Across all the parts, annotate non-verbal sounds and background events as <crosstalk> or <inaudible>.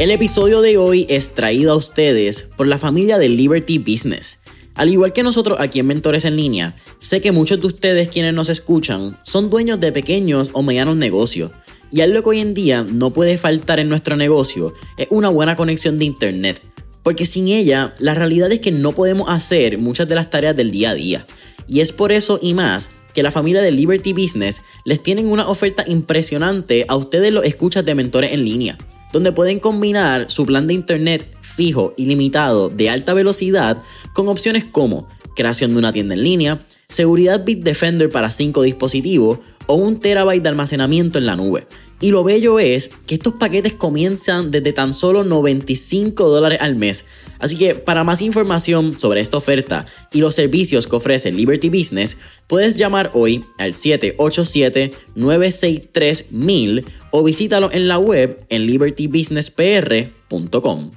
El episodio de hoy es traído a ustedes por la familia de Liberty Business. Al igual que nosotros aquí en Mentores en Línea, sé que muchos de ustedes quienes nos escuchan son dueños de pequeños o medianos negocios. Y algo que hoy en día no puede faltar en nuestro negocio es una buena conexión de internet. Porque sin ella, la realidad es que no podemos hacer muchas de las tareas del día a día. Y es por eso y más que la familia de Liberty Business les tienen una oferta impresionante a ustedes los escuchas de mentores en línea donde pueden combinar su plan de internet fijo y limitado de alta velocidad con opciones como creación de una tienda en línea, seguridad Bitdefender para 5 dispositivos o un terabyte de almacenamiento en la nube. Y lo bello es que estos paquetes comienzan desde tan solo 95 dólares al mes. Así que para más información sobre esta oferta y los servicios que ofrece Liberty Business, puedes llamar hoy al 787-963-1000 o visítalo en la web en libertybusinesspr.com.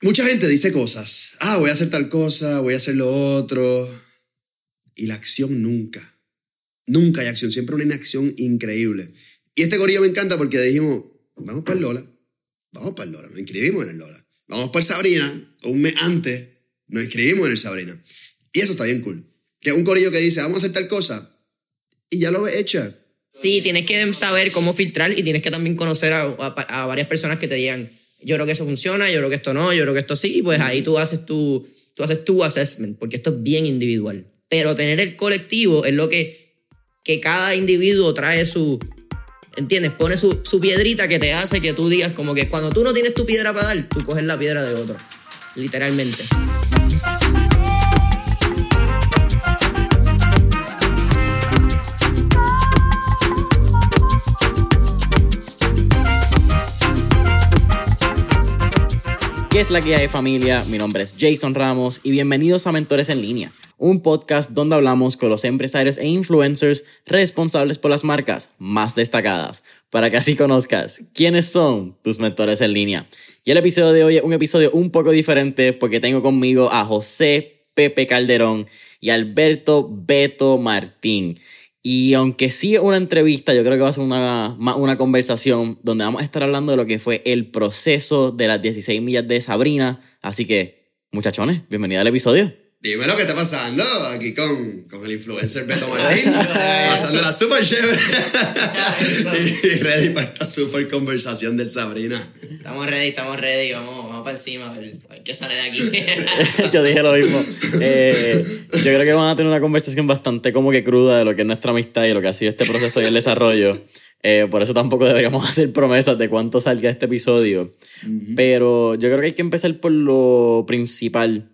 Mucha gente dice cosas. Ah, voy a hacer tal cosa, voy a hacer lo otro. Y la acción nunca. Nunca hay acción, siempre una inacción increíble. Y este gorillo me encanta porque dijimos, vamos para el Lola, vamos para el Lola, nos inscribimos en el Lola. Vamos para el Sabrina, un mes antes nos inscribimos en el Sabrina. Y eso está bien cool. Que un gorillo que dice, vamos a hacer tal cosa, y ya lo ves hecha. Sí, tienes que saber cómo filtrar y tienes que también conocer a, a, varias personas que te digan, yo creo que eso funciona, yo creo que esto no, yo creo que esto sí, pues ahí tú haces tu, tú haces tu assessment, porque esto es bien individual. Pero tener el colectivo es lo que, que cada individuo trae su, ¿Entiendes? Pone su, su, piedrita que te hace que tú digas como que cuando tú no tienes tu piedra para dar, tú coges la piedra de otro. Literalmente. ¿Qué es la guía de familia? Mi nombre es Jason Ramos y bienvenidos a Mentores en Línea, un podcast donde hablamos con los empresarios e influencers responsables por las marcas más destacadas, para que así conozcas quiénes son tus mentores en línea. Y el episodio de hoy es un episodio un poco diferente porque tengo conmigo a José Pepe Calderón y Alberto Beto Martín. Y aunque sí es una entrevista, yo creo que va a ser una, una conversación donde vamos a estar hablando de lo que fue el proceso de las 16 millas de Sabrina. Así que, muchachones, bienvenido al episodio. Dime lo que está pasando aquí con, con el influencer Beto <laughs> Martín. Pasándola súper chévere. <laughs> y ready para esta súper conversación del Sabrina. Estamos ready, estamos ready. Vamos, vamos para encima a ver, qué sale de aquí. <laughs> yo dije lo mismo. Eh, yo creo que van a tener una conversación bastante como que cruda de lo que es nuestra amistad y lo que ha sido este proceso y el desarrollo. Eh, por eso tampoco deberíamos hacer promesas de cuánto salga este episodio. Pero yo creo que hay que empezar por lo principal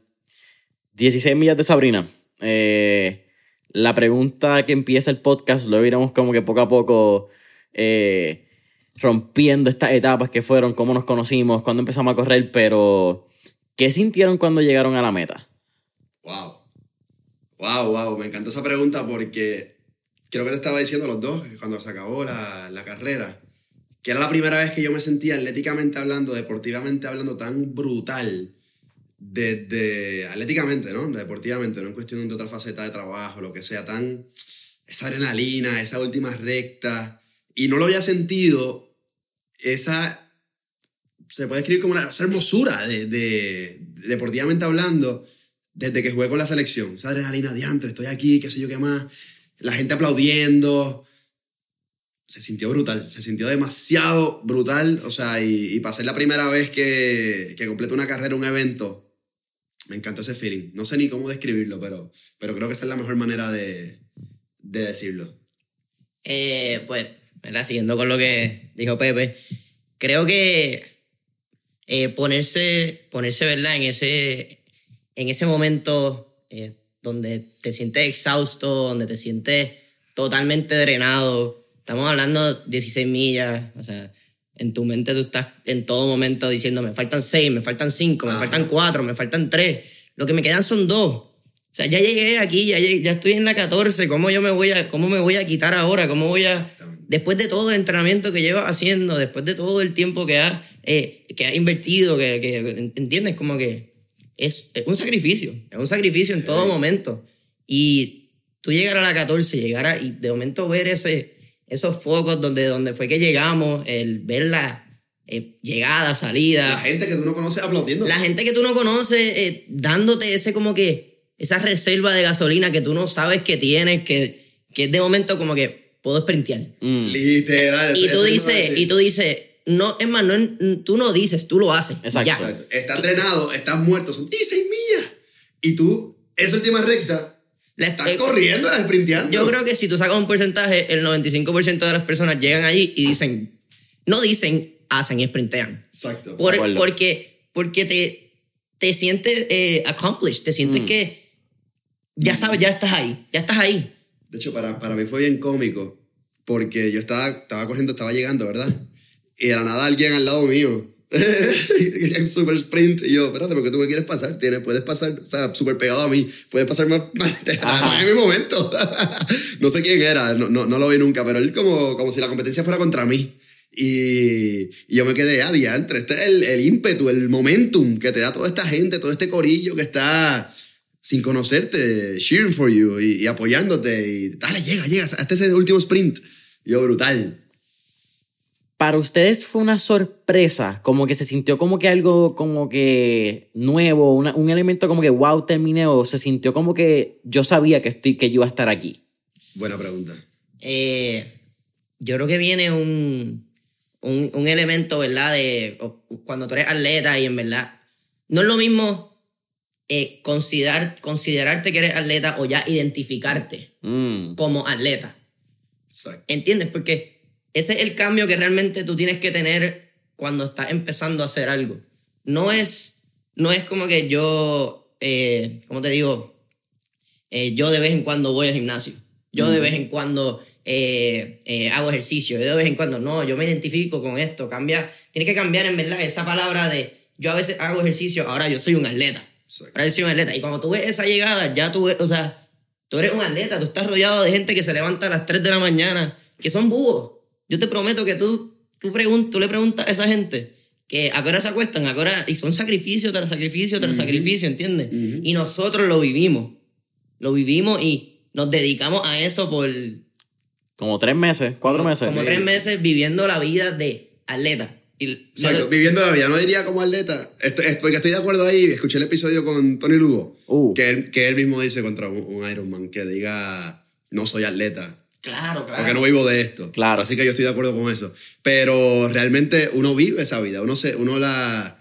16 millas de Sabrina. Eh, la pregunta que empieza el podcast, lo iremos como que poco a poco eh, rompiendo estas etapas que fueron, cómo nos conocimos, cuándo empezamos a correr, pero ¿qué sintieron cuando llegaron a la meta? Wow. Wow, wow. Me encanta esa pregunta porque creo que te estaba diciendo los dos, cuando se acabó la, la carrera, que era la primera vez que yo me sentía atléticamente hablando, deportivamente hablando, tan brutal desde atléticamente, ¿no? Deportivamente, no en cuestión de otra faceta de trabajo, lo que sea, tan esa adrenalina, esa última recta, y no lo había sentido, esa, se puede escribir como una esa hermosura de, de, deportivamente hablando, desde que jugué con la selección, esa adrenalina diantre, estoy aquí, qué sé yo qué más, la gente aplaudiendo, se sintió brutal, se sintió demasiado brutal, o sea, y, y ser la primera vez que, que completo una carrera, un evento, me encantó ese feeling. No sé ni cómo describirlo, pero, pero creo que esa es la mejor manera de, de decirlo. Eh, pues, ¿verdad? siguiendo con lo que dijo Pepe, creo que eh, ponerse, ponerse ¿verdad? En, ese, en ese momento eh, donde te sientes exhausto, donde te sientes totalmente drenado, estamos hablando de 16 millas, o sea, en tu mente tú estás en todo momento diciendo, me faltan seis, me faltan cinco, me faltan cuatro, me faltan tres. Lo que me quedan son dos. O sea, ya llegué aquí, ya, ya estoy en la 14. ¿Cómo yo me voy a, cómo me voy a quitar ahora? ¿Cómo voy a, después de todo el entrenamiento que llevas haciendo, después de todo el tiempo que has, eh, que has invertido, que, que, ¿entiendes? Como que es, un sacrificio, es un sacrificio en todo momento. Y tú llegar a la 14, llegar a, y de momento ver ese, esos focos donde, donde fue que llegamos, el ver la eh, llegada, salida. La gente que tú no conoces aplaudiendo. La gente que tú no conoces eh, dándote ese como que, esa reserva de gasolina que tú no sabes que tienes, que, que es de momento como que puedo sprintear. Mm, Literal. Y tú dices, y tú dices, no, es más, no, tú no dices, tú lo haces. Exacto. Ya. Exacto. Estás entrenado, estás muerto, son 16 millas. Y tú, esa última recta, La- estás eh, corriendo, estás sprinteando. Yo creo que si tú sacas un porcentaje, el 95% de las personas llegan allí y dicen, no dicen, hacen y sprintean. Exacto. Por- porque porque te, te sientes eh, accomplished, te Mm. sientes que ya sabes, ya estás ahí, ya estás ahí. De hecho, para, para mí fue bien cómico, porque yo estaba, estaba corriendo, estaba llegando, ¿verdad? Y de la nada alguien al lado mío, <laughs> en super sprint, y yo, espérate, ¿por qué tú me quieres pasar? Tienes, puedes pasar, o sea, súper pegado a mí, puedes pasar más, <laughs> más en mi momento. <laughs> no sé quién era, no, no, no lo vi nunca, pero él como, como si la competencia fuera contra mí. Y, y yo me quedé a diantre. Este es el, el ímpetu, el momentum que te da toda esta gente, todo este corillo que está sin conocerte, cheering for you y, y apoyándote. Y dale, llega, llega, hasta ese último sprint. Y yo, brutal. Para ustedes fue una sorpresa, como que se sintió como que algo como que nuevo, una- un elemento como que wow, terminé, o se sintió como que yo sabía que, estoy, que yo iba a estar aquí. Buena pregunta. Eh, yo creo que viene un, un, un elemento, ¿verdad? De cuando tú eres atleta y en verdad no es lo mismo eh, considerar, considerarte que eres atleta o ya identificarte Mm, como atleta. Exacto. ¿Entiendes? Porque ese es el cambio que realmente tú tienes que tener cuando estás empezando a hacer algo. No es, no es como que yo, eh, ¿cómo te digo? Eh, yo de vez en cuando voy al gimnasio. Yo de vez en cuando eh, eh, hago ejercicio. Yo de vez en cuando, no, yo me identifico con esto. Cambia, tiene que cambiar en verdad esa palabra de yo a veces hago ejercicio, ahora yo soy un atleta. Ahora yo soy un atleta. Y cuando tú ves esa llegada, ya tú ves, o sea, tú eres un atleta, tú estás rodeado de gente que se levanta a las 3 de la mañana, que son búhos. Yo te prometo que tú, tú, pregun- tú le preguntas a esa gente que a qué hora se acuestan, a qué hora, y son sacrificios tras sacrificio tras sacrificio, ¿entiendes? Y nosotros lo vivimos. Lo vivimos y nos dedicamos a eso por como tres meses, cuatro meses. como tres meses viviendo la vida de atleta. Y. Viviendo la vida, no diría como atleta. Estoy, estoy- porque estoy de acuerdo ahí. Escuché el episodio con Tony Lugo, Uh. que, él, que él mismo dice contra un, un Ironman que diga, no soy atleta. Claro, claro. Porque no vivo de esto. Claro. Así que yo estoy de acuerdo con eso. Pero realmente uno vive esa vida. Uno, se, uno la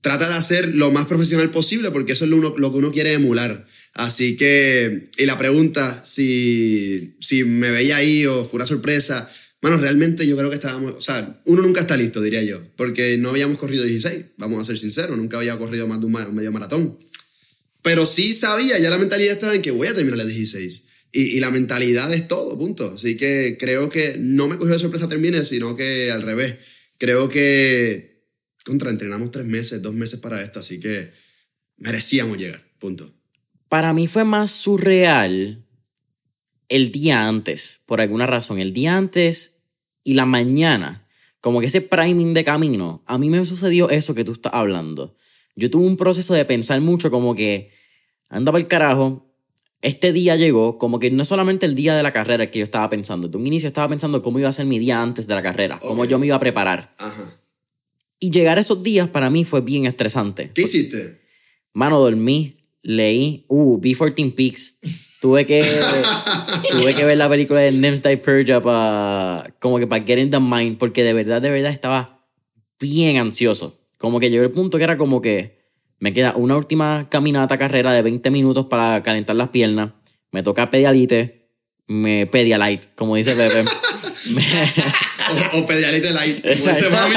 trata de hacer lo más profesional posible porque eso es lo, uno- lo que uno quiere emular. Así que, y la pregunta, si, si me veía ahí o fue una sorpresa, bueno, realmente yo creo que estábamos, o sea, uno nunca está listo, diría yo, porque no habíamos corrido 16, vamos a ser sinceros, nunca había corrido más de un medio maratón. Pero sí sabía, ya la mentalidad estaba en que voy a terminar las 16. Y, la mentalidad es todo, punto. Así que creo que no me cogió de sorpresa termine, sino que al revés. Creo que contra entrenamos tres meses, dos meses para esto, así que merecíamos llegar, punto. Para mí fue más surreal el día antes, por alguna razón. El día antes y la mañana, como que ese priming de camino, a mí me sucedió eso que tú estás hablando. Yo tuve un proceso de pensar mucho como que, anda para el carajo, este día llegó, como que no es solamente el día de la carrera que yo estaba pensando. De un inicio estaba pensando cómo iba a ser mi día antes de la carrera, cómo Ok. yo me iba a preparar. Ajá. Y llegar a esos días para mí fue bien estresante. ¿Qué hiciste? Mano, dormí, leí, uh, B14 Peaks. Tuve que, <laughs> tuve que ver la película de Nems Die Purge para, como que para get in the mind, porque de verdad, de verdad estaba bien ansioso. Como que llegó el punto que era como que me queda una última caminata carrera de 20 minutos para calentar las piernas. Me toca pedialite, me pedialite, como dice Pepe. <laughs> Me- O, o Pedialite Light, como dice mami.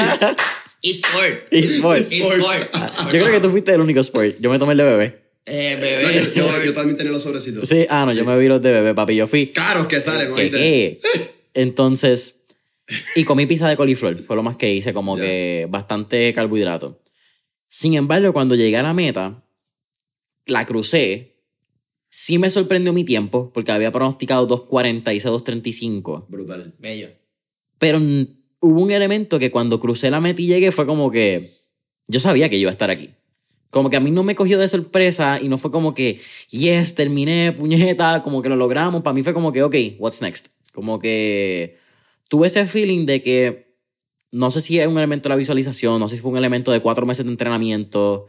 eSport. Esports. eSport. Yo creo que tú fuiste el único sport. Yo me tomé el de bebé. Eh, No, bebé, yo, yo- eSport. yo también tenía los sobrecitos. Sí, ah, no, yo me vi los de bebé, papi. Yo fui. Caros que salen, ¿Qué. <laughs> Entonces, y comí pizza de coliflor, fue lo más que hice, como que bastante carbohidrato. Sin embargo, cuando llegué a la meta, la crucé, sí me sorprendió mi tiempo, porque había pronosticado 2.40 y hice 2.35, Brutal. Bello. pero hubo un elemento que cuando crucé la meta y llegué fue como que yo sabía que iba a estar aquí. Como que a mí no me cogió de sorpresa y no fue como que, yes, terminé, puñeta, como que lo logramos. Para mí fue como que, ok, what's next? Como que tuve ese feeling de que no sé si es un elemento de la visualización, no sé si fue un elemento de cuatro meses de entrenamiento,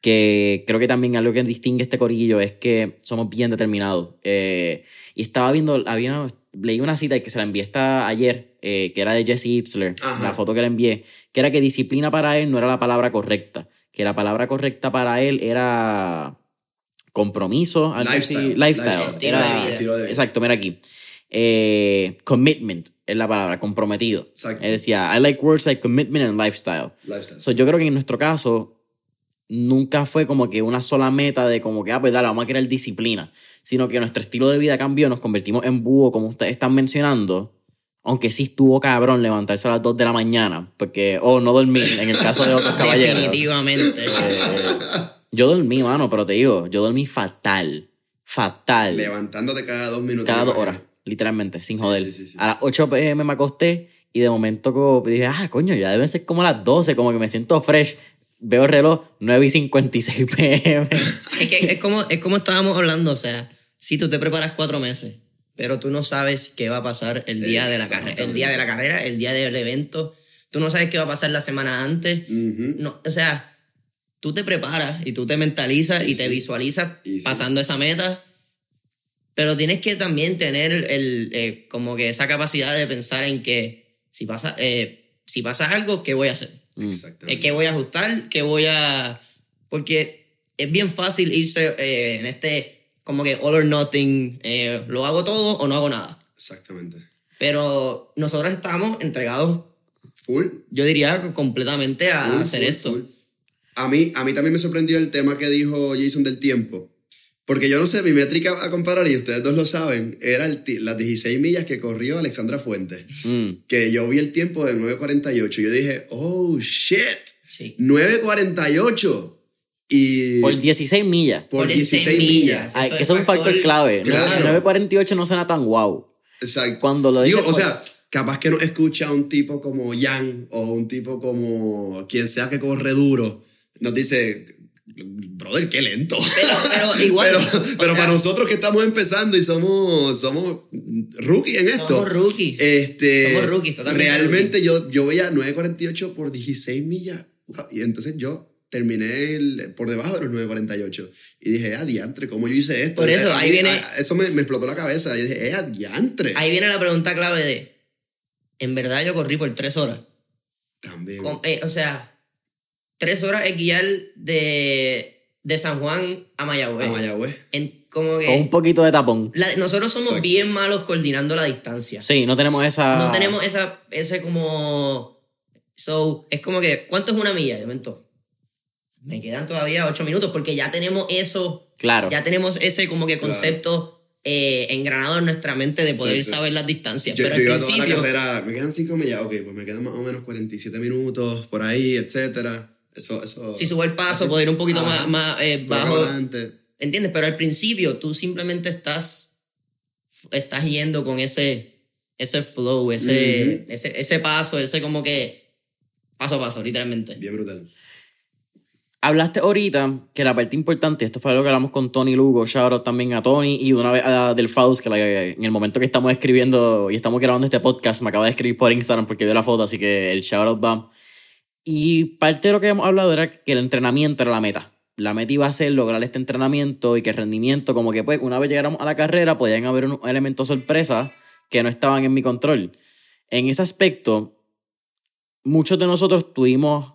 que creo que también algo que distingue este corillo es que somos bien determinados. Eh, y estaba viendo, había, leí una cita que se la envié esta ayer, eh, que era de Jesse Itzler, Ajá. la foto que le envié, que era que disciplina para él no era la palabra correcta, que la palabra correcta para él era compromiso, Lifestyle. lifestyle. Lifestyle. Estilo Era- de vida. Estilo de vida. Exacto, mira aquí. Eh, commitment es la palabra, comprometido. Exacto. Él decía, I like words like commitment and lifestyle. Lifestyle. So, yo creo que en nuestro caso nunca fue como que una sola meta de como que, ah, pues dale, vamos a crear disciplina, sino que nuestro estilo de vida cambió, nos convertimos en búho, como ustedes están mencionando, aunque sí estuvo cabrón levantarse a las 2 de la mañana, porque, o no dormir, en el caso de otros <laughs> caballeros. Definitivamente. Eh, yo dormí, mano, pero te digo, yo dormí fatal, fatal, Levantándote cada dos minutos. cada dos horas, literalmente, sin Sí, joder. sí, sí, sí. A las 8 pm me acosté y de momento como dije, ah, coño, ya deben ser como las 12, como que me siento fresh. Veo el reloj, 9 y 56 pm. <laughs> Es que es como, es como estábamos hablando, o sea, si tú te preparas cuatro meses, pero tú no sabes qué va a pasar el día de la carrera, el día de la carrera, el día del evento, tú no sabes qué va a pasar la semana antes, Ujú. no, o sea, tú te preparas y tú te mentalizas y, te sí. visualizas Y sí. pasando esa meta, pero tienes que también tener el, eh, como que esa capacidad de pensar en que si pasa, eh, si pasa algo, ¿qué voy a hacer? Exactamente. Eh, ¿Qué voy a ajustar? ¿Qué voy a...? Porque es bien fácil irse eh, en este como que all or nothing, lo hago todo o no hago nada. Exactamente. Pero nosotros estamos entregados, Full. yo diría, completamente a Full, hacer full, esto. full. A mí, a mí también me sorprendió el tema que dijo Jason del tiempo. Porque yo no sé, mi métrica a comparar, y ustedes dos lo saben, era el las 16 millas que corrió Alexandra Fuentes. Mm. Que yo vi el tiempo de 9.48. Yo dije, oh, shit. Sí. 9.48. Y Por 16 millas. por por 16 16 millas. millas. Ay, eso que es un factor factor clave. claro. 948 no suena tan wow. Exacto. Cuando lo Digo, dices o sea, capaz que no escucha un tipo como Jan o un tipo como quien sea que corre duro. Nos dice, brother, qué lento. Pero, pero <laughs> igual. Pero, pero para nosotros que estamos empezando y somos, somos rookie en esto. Somos rookie. Este, Somos rookies, totalmente Realmente yo, yo veía 9.48 por 16 millas. Y entonces yo terminé el- por debajo de los 9.48. Y dije, ah, diantre, ¿cómo yo hice esto? Por eso, ahí mí- viene- a- eso me, me explotó la cabeza. Y dije, eh, diantre. Ahí viene la pregunta clave de, ¿en verdad yo corrí por tres horas? También. Com- eh, o sea, tres horas es guiar de, de San Juan a Mayagüez. A Mayagüez. En, como que Con un poquito de tapón. la- nosotros somos Exacto. bien malos coordinando la distancia. Sí, no tenemos esa. No tenemos esa, ese como... So, es como que, ¿cuánto es una milla? De momento, me quedan todavía ocho minutos porque ya tenemos eso, Claro. ya tenemos ese como que Claro. concepto eh, engranado en nuestra mente de poder Exacto. saber las distancias. Yo, Pero yo al iba toda la principio, carrera, me quedan 5 millas, ok, pues me quedan más o menos 47 minutos por ahí, etcétera. Eso, eso. si subo el paso, así- puedo ir un poquito Ajá. más, más eh, bajo. adelante. ¿Entiendes? Pero al principio tú simplemente estás, estás yendo con ese, ese flow, ese, ese, ese paso, ese como que paso a paso, literalmente. Bien brutal. Hablaste ahorita que la parte importante, esto fue algo que hablamos con Tony Lugo, shout out también a Tony y una vez a Del Faust, que la- en el momento que estamos escribiendo y estamos grabando este podcast, me acaba de escribir por Instagram porque vio la foto, así que el shout out va. Y parte de lo que hemos hablado era que el entrenamiento era la meta. La meta iba a ser lograr este entrenamiento y que el rendimiento, como que pues una vez llegáramos a la carrera, podían haber unos elementos sorpresa que no estaban en mi control. En ese aspecto, muchos de nosotros tuvimos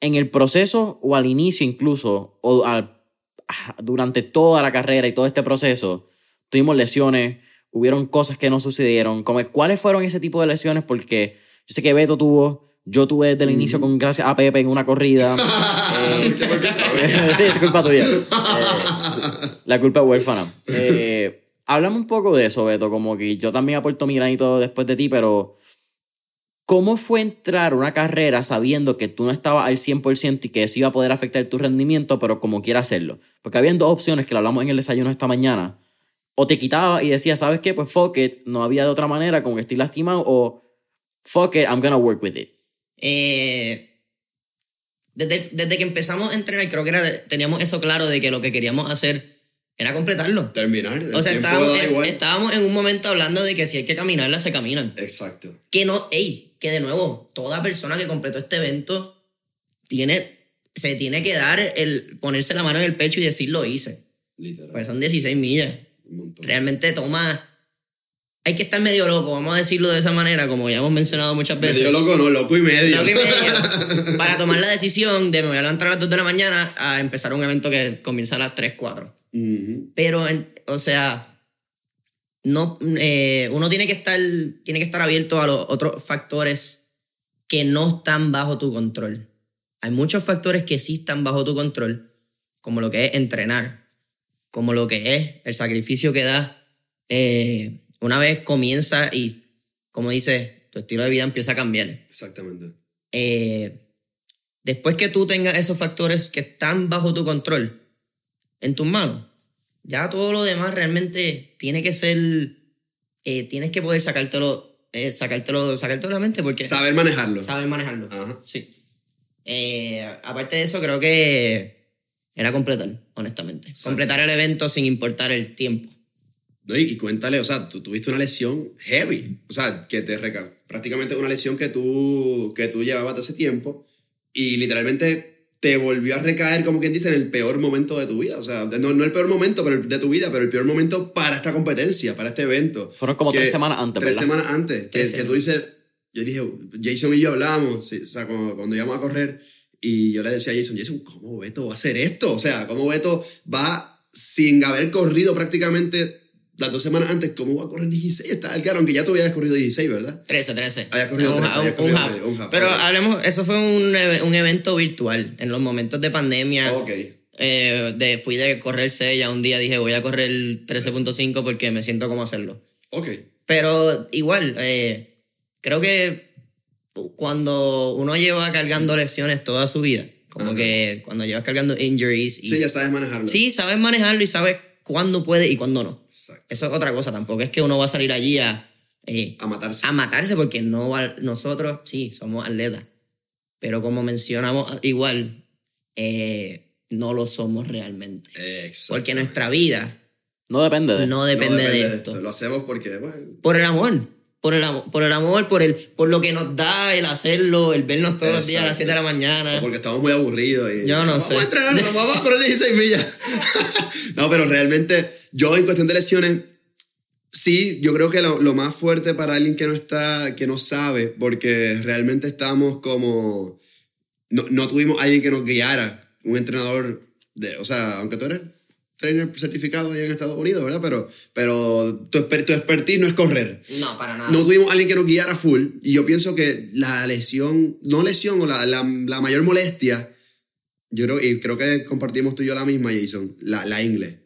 en el proceso o al inicio incluso, o al- ah, durante toda la carrera y todo este proceso, tuvimos lesiones, hubieron cosas que no sucedieron. Como, ¿Cuáles fueron ese tipo de lesiones? Porque yo sé que Beto tuvo, yo tuve desde el inicio con gracias a Pepe en una corrida. <laughs> Eh, <laughs> sí, es culpa tuya. <laughs> Eh, la culpa es huérfana. Eh, háblame un poco de eso, Beto, como que yo también aporto mi granito después de ti, pero ¿cómo fue entrar a una carrera sabiendo que tú no estabas al 100% y que eso iba a poder afectar tu rendimiento, pero como quiera hacerlo? Porque habían dos opciones que lo hablamos en el desayuno esta mañana. O te quitabas y decías, ¿sabes qué? Pues fuck it, no había de otra manera, como que estoy lastimado, o fuck it, I'm gonna work with it. Eh, desde, desde que empezamos a entrenar, creo que era teníamos eso claro de que lo que queríamos hacer era completarlo. Terminar. El O sea, estábamos, en- igual. estábamos en un momento hablando de que si hay que caminarla, se caminan. Exacto. Que no, ey, que de nuevo, toda persona que completó este evento tiene, se tiene que dar el ponerse la mano en el pecho y decir lo hice. Literal. Pues son 16 millas. un montón. Realmente toma. Hay que estar medio loco, vamos a decirlo de esa manera, como ya hemos mencionado muchas veces. Medio loco, no, loco y medio. Loco y medio, <laughs> para tomar la decisión de me voy a levantar a las 2 de la mañana a empezar un evento que comienza a las 3, 4. Ujú. Pero, o sea, no, eh, uno tiene que, estar, tiene que estar abierto a los otros factores que no están bajo tu control. Hay muchos factores que sí están bajo tu control, como lo que es entrenar, como lo que es el sacrificio que da eh, una vez comienza y, como dices, tu estilo de vida empieza a cambiar Exactamente. eh, después que tú tengas esos factores que están bajo tu control en tus manos, ya todo lo demás realmente tiene que ser, eh, tienes que poder sacártelo, eh, sacártelo, sacártelo de la mente porque Saber manejarlo. sabes manejarlo. Ajá. Sí. Eh, aparte de eso, creo que era completar, honestamente. Exacto. Completar el evento sin importar el tiempo. No, y, y cuéntale, o sea, tú tuviste una lesión heavy. O sea, que te reca prácticamente una lesión que tú, que tú llevabas de hace tiempo y literalmente te volvió a recaer, como quien dice, en el peor momento de tu vida. O sea, no, no el peor momento pero el- de tu vida, pero el peor momento para esta competencia, para este evento. Fueron como Que- tres semanas antes, Tres ¿verdad? semanas antes. Que, que tú dices, yo dije, Jason y yo hablábamos, sí, o sea, cuando, cuando íbamos a correr, y yo le decía a Jason, Jason, ¿cómo Beto va a hacer esto? O sea, ¿cómo Beto va sin haber corrido prácticamente las dos semanas antes, ¿cómo va a correr 16? Está claro, aunque ya tú habías corrido 16, ¿verdad? 13, 13. Había corrido Un- 13, había un- corrido un medio, un half, Pero ok. hablemos, eso fue un, eve- un evento virtual. En los momentos de pandemia, Ok. eh, de, fui de correr sella un día, dije voy a correr 13.5 porque me siento como hacerlo. Ok. Pero igual, eh, creo que cuando uno lleva cargando lesiones toda su vida, como Ajá. que cuando llevas cargando injuries, y, Sí, ya sabes manejarlo. sí, sabes manejarlo y sabes cuándo puede y cuándo no. Exacto. Eso es otra cosa, tampoco es que uno va a salir allí a, eh, A matarse. a matarse porque no va- nosotros sí somos atletas pero como mencionamos igual eh, no lo somos realmente Exacto. porque nuestra vida No depende de. no No depende, de de esto Lo hacemos porque, bueno, por el amor por el amor por el amor por el por lo que nos da el hacerlo el vernos todos los días a las 7 de la o mañana porque estamos muy aburridos. Y, Yo no vamos sé. a entrenar, vamos a correr 16 millas. <laughs> no, pero realmente, yo en cuestión de lesiones, sí, yo creo que lo, lo más fuerte para alguien que no está, que no sabe, porque realmente estamos como, no, no tuvimos alguien que nos guiara, un entrenador, de, o sea, aunque tú eres trainer certificado allá en Estados Unidos, ¿verdad? Pero, pero tu, tu expertise no es correr. no para nada No tuvimos alguien que nos guiara full. Y yo pienso que la lesión, no lesión, o la, la, la mayor molestia, yo creo, y creo que compartimos tú y yo la misma, Jason, la, la ingle.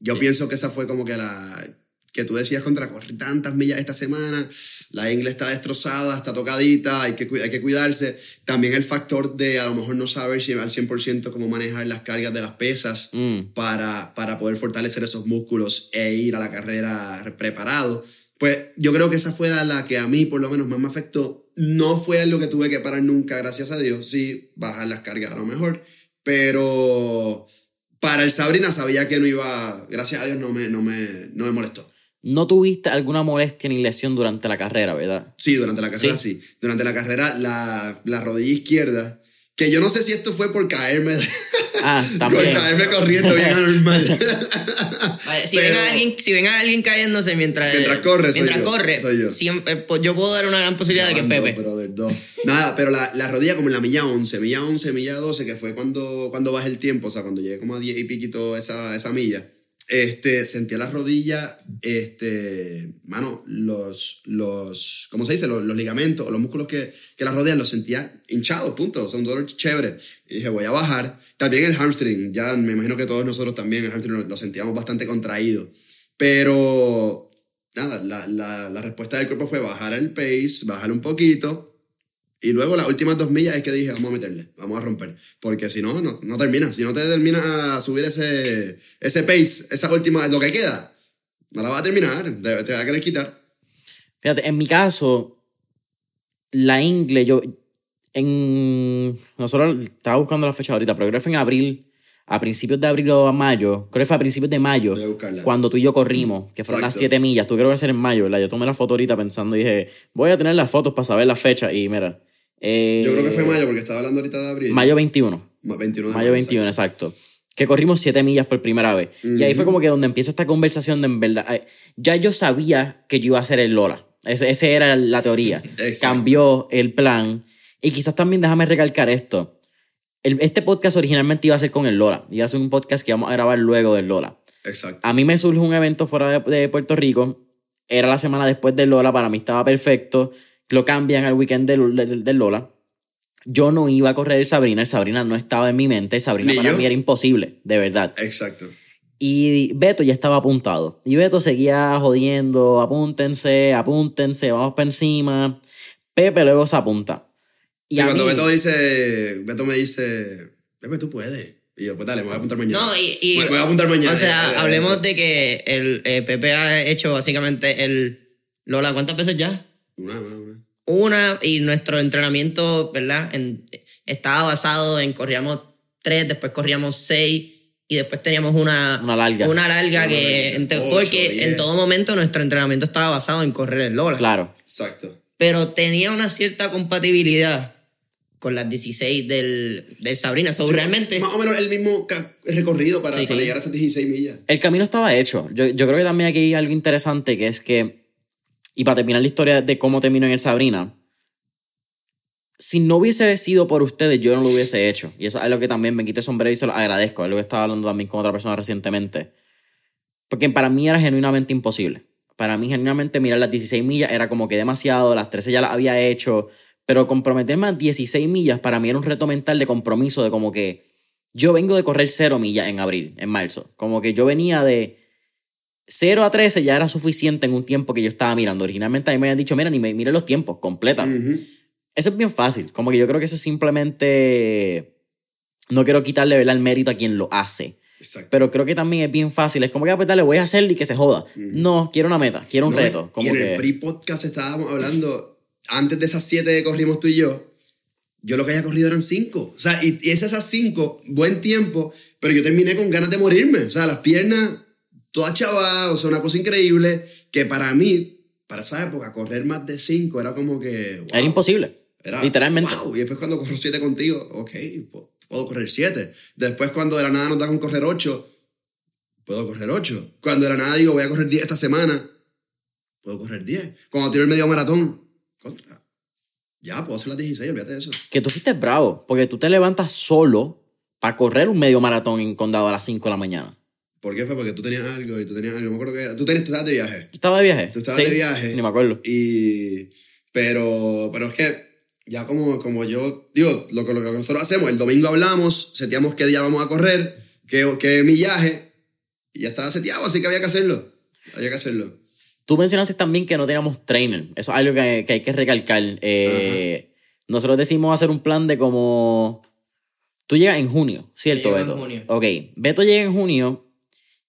Yo pienso que esa fue como que la que tú decías contra correr tantas millas esta semana, la ingle está destrozada, está tocadita, hay que, hay que cuidarse. También el factor de a lo mejor no saber si al 100% cómo manejar las cargas de las pesas Mm. para, para poder fortalecer esos músculos e ir a la carrera preparado. Pues yo creo que esa fue la, que a mí por lo menos más me afectó. No fue algo que tuve que parar nunca, gracias a Dios. Sí, bajar las cargas a lo mejor. Pero para el Sabrina sabía que no iba, gracias a Dios no me, no me, no me molestó. No tuviste alguna molestia ni lesión durante la carrera, ¿verdad? Sí, durante la carrera sí. Durante la carrera la, la rodilla izquierda, que yo no sé si esto fue por caerme, Ah, <laughs> por también. caerme corriendo bien anormal. <laughs> Vale, si, Pero- ven a alguien, si ven a alguien cayéndose mientras, Mientras corre, soy mientras yo, corre, soy yo. siempre- eh, pues yo puedo dar una gran posibilidad de que Llamando, Pepe. brother. Nada, pero la, la rodilla como en la milla 11, milla 11, milla 12, que fue cuando, cuando bajé el tiempo, o sea, cuando llegué como a 10 y piquito esa, esa milla, este, sentía la rodilla, este, mano, los, los, ¿cómo se dice? Los, los ligamentos, o los músculos que, que las rodean, los sentía hinchados, punto, o sea, un dolor chévere. Y dije, voy a bajar. También el hamstring, ya me imagino que todos nosotros también el hamstring lo sentíamos bastante contraído. Pero, nada, la, la, la respuesta del cuerpo fue bajar el pace, bajar un poquito. Y luego las últimas dos millas es que dije, vamos a meterle, vamos a romper. Porque si no, no, no termina. Si no te termina a subir ese, ese pace, esa última, lo que queda, no la vas a terminar, te, te va a querer quitar. Fíjate, en mi caso, la ingle, yo. En. Nosotros estaba buscando la fecha ahorita, pero creo que fue en abril. a principios de abril o a mayo, creo que fue a principios de mayo, a cuando tú y yo corrimos, que fueron las Exacto. 7 millas, tú creo que hacer en mayo, ¿verdad? Yo tomé la foto ahorita pensando y dije, voy a tener las fotos para saber la fecha y mira. Eh, Yo creo que fue mayo, porque estaba hablando ahorita de abril. Mayo 21. Ma- 21 de Mayo 21, exacto. Que corrimos 7 millas por primera vez. Y ahí fue como que donde empieza esta conversación de en verdad. ay, Ya yo sabía que yo iba a hacer el Lola. Ese, ese era la teoría. Exacto. Cambió el plan. Y quizás también déjame recalcar esto. El- este podcast originalmente iba a ser con el Lola. Iba a ser un podcast que íbamos a grabar luego del Lola. Exacto. A mí me surge un evento fuera de, de Puerto Rico. Era la semana después del Lola. Para mí estaba perfecto. Lo cambian al weekend del, del- del Lola. Yo no iba a correr el Sabrina. El Sabrina no estaba en mi mente. El Sabrina para yo. mí era imposible, de verdad. Exacto. Y Beto ya estaba apuntado. Y Beto seguía jodiendo. Apúntense, apúntense, vamos para encima. Pepe luego se apunta. Y Sí, cuando mí- Beto dice, Beto me dice, Pepe, tú puedes. Y yo, pues dale, me voy a apuntar mañana. No, y, y- me, voy a apuntar mañana. O sea, Eh, eh, hablemos de que el eh, Pepe ha hecho básicamente el Lola, ¿cuántas veces ya? Una, una, una. Y nuestro entrenamiento, ¿verdad? En- estaba basado en corríamos tres, después corríamos seis, y después teníamos una, Una larga. Una larga Una que. porque diez. en todo momento nuestro entrenamiento estaba basado en correr el Lola. Claro. Exacto. Pero tenía una cierta compatibilidad con las 16 del, del Sabrina. So, realmente. Más o menos el mismo recorrido para, Sí, para sí. llegar a esas 16 millas. El camino estaba hecho. Yo, yo creo que también aquí hay algo interesante que es que, y para terminar la historia de cómo terminó en el Sabrina, si no hubiese sido por ustedes, yo no lo hubiese hecho. Y eso es algo que también me quité sombrero y se lo agradezco. Es lo que estaba hablando también con otra persona recientemente. Porque para mí era genuinamente imposible. Para mí, genuinamente, mirar las 16 millas era como que demasiado. Las 13 ya las había hecho. Pero comprometerme a 16 millas para mí era un reto mental de compromiso, de como que yo vengo de correr 0 millas en abril, en marzo. Como que yo venía de 0 a 13 ya era suficiente en un tiempo que yo estaba mirando. Originalmente a mí me habían dicho, mira, ni me mire los tiempos, completa. Eso es bien fácil. Como que yo creo que eso es simplemente. No quiero quitarle ¿verdad? el mérito a quien lo hace. Exacto. Pero creo que también es bien fácil. Es como que, ah, pues dale, voy a hacerlo y que se joda. No, quiero una meta, quiero un No, reto. y Como en que. el pre-podcast estábamos hablando, antes de esas 7 que corrimos tú y yo, yo lo que había corrido eran 5. O sea, y, y es esas 5, buen tiempo, pero yo terminé con ganas de morirme. O sea, las piernas todas chavadas, o sea, una cosa increíble que para mí, para esa época, correr más de 5 era como que... wow. Era imposible. Era, literalmente. wow. Y después cuando corro 7 contigo, ok, puedo correr 7. Después cuando de la nada nos da con correr 8, puedo correr 8. Cuando de la nada digo, voy a correr 10 esta semana, puedo correr 10. Cuando tiro el medio maratón, contra. Ya, puedo hacer las 16, olvídate de eso. Que tú fuiste bravo, porque tú te levantas solo para correr un medio maratón en condado a las 5 de la mañana. ¿Por qué fue? Porque tú tenías algo y tú tenías algo. No me acuerdo qué era. Tú, tenías, tú estabas de viaje. ¿Tú estabas de viaje? Tú estabas Sí, de viaje. Ni me acuerdo. Y, pero, pero es que ya como, como yo, digo, lo, que- lo que nosotros hacemos, el domingo hablamos, seteamos qué día vamos a correr, qué, qué millaje, y ya estaba seteado, así que había que hacerlo. Había que hacerlo. Tú mencionaste también que no teníamos trainer. Eso es algo que, que hay que recalcar. Eh, nosotros decimos hacer un plan de como... Tú llegas en junio, ¿cierto, Yo llego en Beto? junio. Ok, Beto llega en junio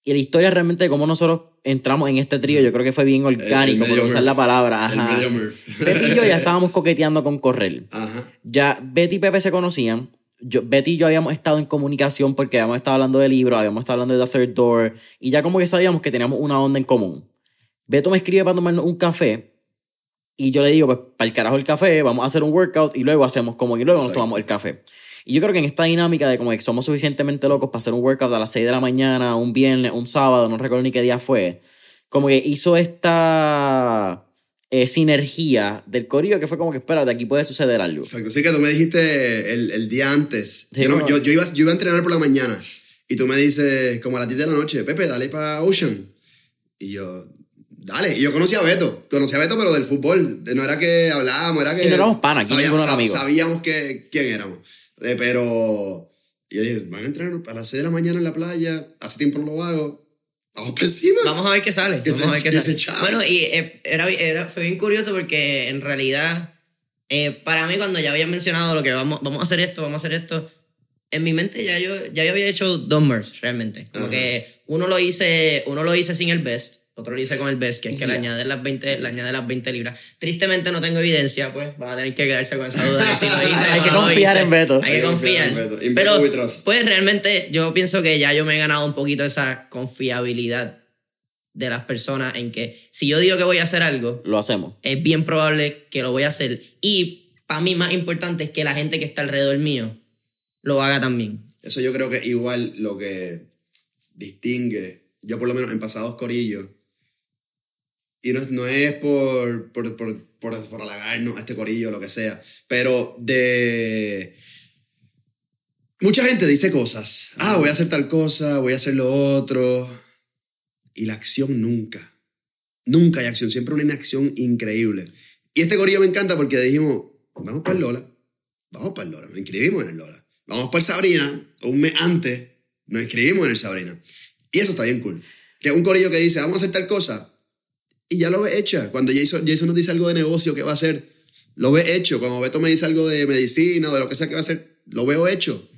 y la historia realmente de cómo nosotros entramos en este trío, yo creo que fue bien orgánico, por usar la palabra. Ajá. Pepe y yo ya <laughs> estábamos coqueteando con correr. Ajá. Ya Betty y Pepe se conocían. Yo, Betty y yo habíamos estado en comunicación porque habíamos estado hablando de libros, habíamos estado hablando de The Third Door y ya como que sabíamos que teníamos una onda en común. Beto me escribe para tomarnos un café y yo le digo, pues para el carajo el café, vamos a hacer un workout y luego hacemos como y luego nos tomamos el café. Y yo creo que en esta dinámica de como que somos suficientemente locos para hacer un workout a las 6 de la mañana, un viernes, un sábado, no recuerdo ni qué día fue, como que hizo esta eh, sinergia del corillo que fue como que, espérate, aquí puede suceder algo. Exacto. Sí que tú me dijiste el, el día antes. Sí, yo, no- yo, yo iba, yo iba a entrenar por la mañana y tú me dices, como a las 10 de la noche, Pepe, dale para Ocean. Y yo, dale. Y yo conocí a Beto. Conocí a Beto, pero del fútbol. No era que hablábamos, era que. Sí, no éramos panas, aquí ninguno era amigo. Sabíamos que, quién éramos. Eh, pero. yo dije, van a entrenar a las 6 de la mañana en la playa. Hace tiempo no lo hago. Vamos por encima. Vamos a ver qué sale. Que Vamos se- a ver qué sale. Bueno, y eh, era, era- fue bien curioso porque en realidad, eh, para mí, cuando ya habían mencionado lo que vamos, vamos a hacer esto, vamos a hacer esto, en mi mente ya yo, ya yo había hecho dos Murphs realmente. Como Ajá. que uno lo hice, uno lo hice sin el best, otro lo hice con el best, que es que le añade las 20, le añade las 20 libras. Tristemente no tengo evidencia, pues van a tener que quedarse con esa duda de si lo <laughs> hice Hay que no lo confiar hice. en Beto. Hay que confiar. en Beto. In Pero, Beto we trust. pues realmente yo pienso que ya yo me he ganado un poquito esa confiabilidad de las personas en que si yo digo que voy a hacer algo, Lo hacemos. es bien probable que lo voy a hacer. Y para mí más importante es que la gente que está alrededor mío lo haga también. Eso yo creo que igual lo que distingue, yo por lo menos en pasados corillos, y no, no es por, por, por, por, por halagarnos a este corillo lo que sea, pero de... Mucha gente dice cosas. Ah, voy a hacer tal cosa, voy a hacer lo otro. Y la acción nunca. Nunca hay acción, siempre una inacción increíble. Y este corillo me encanta porque dijimos, vamos para el Lola. Vamos para el Lola, nos inscribimos en el Lola. Vamos para el Sabrina, un mes antes nos inscribimos en el Sabrina. Y eso está bien cool. Que un corillo que dice, vamos a hacer tal cosa, y ya lo ve hecha. Cuando Jason, Jason nos dice algo de negocio que va a hacer, lo ve hecho. Cuando Beto me dice algo de medicina o de lo que sea que va a hacer, lo veo hecho.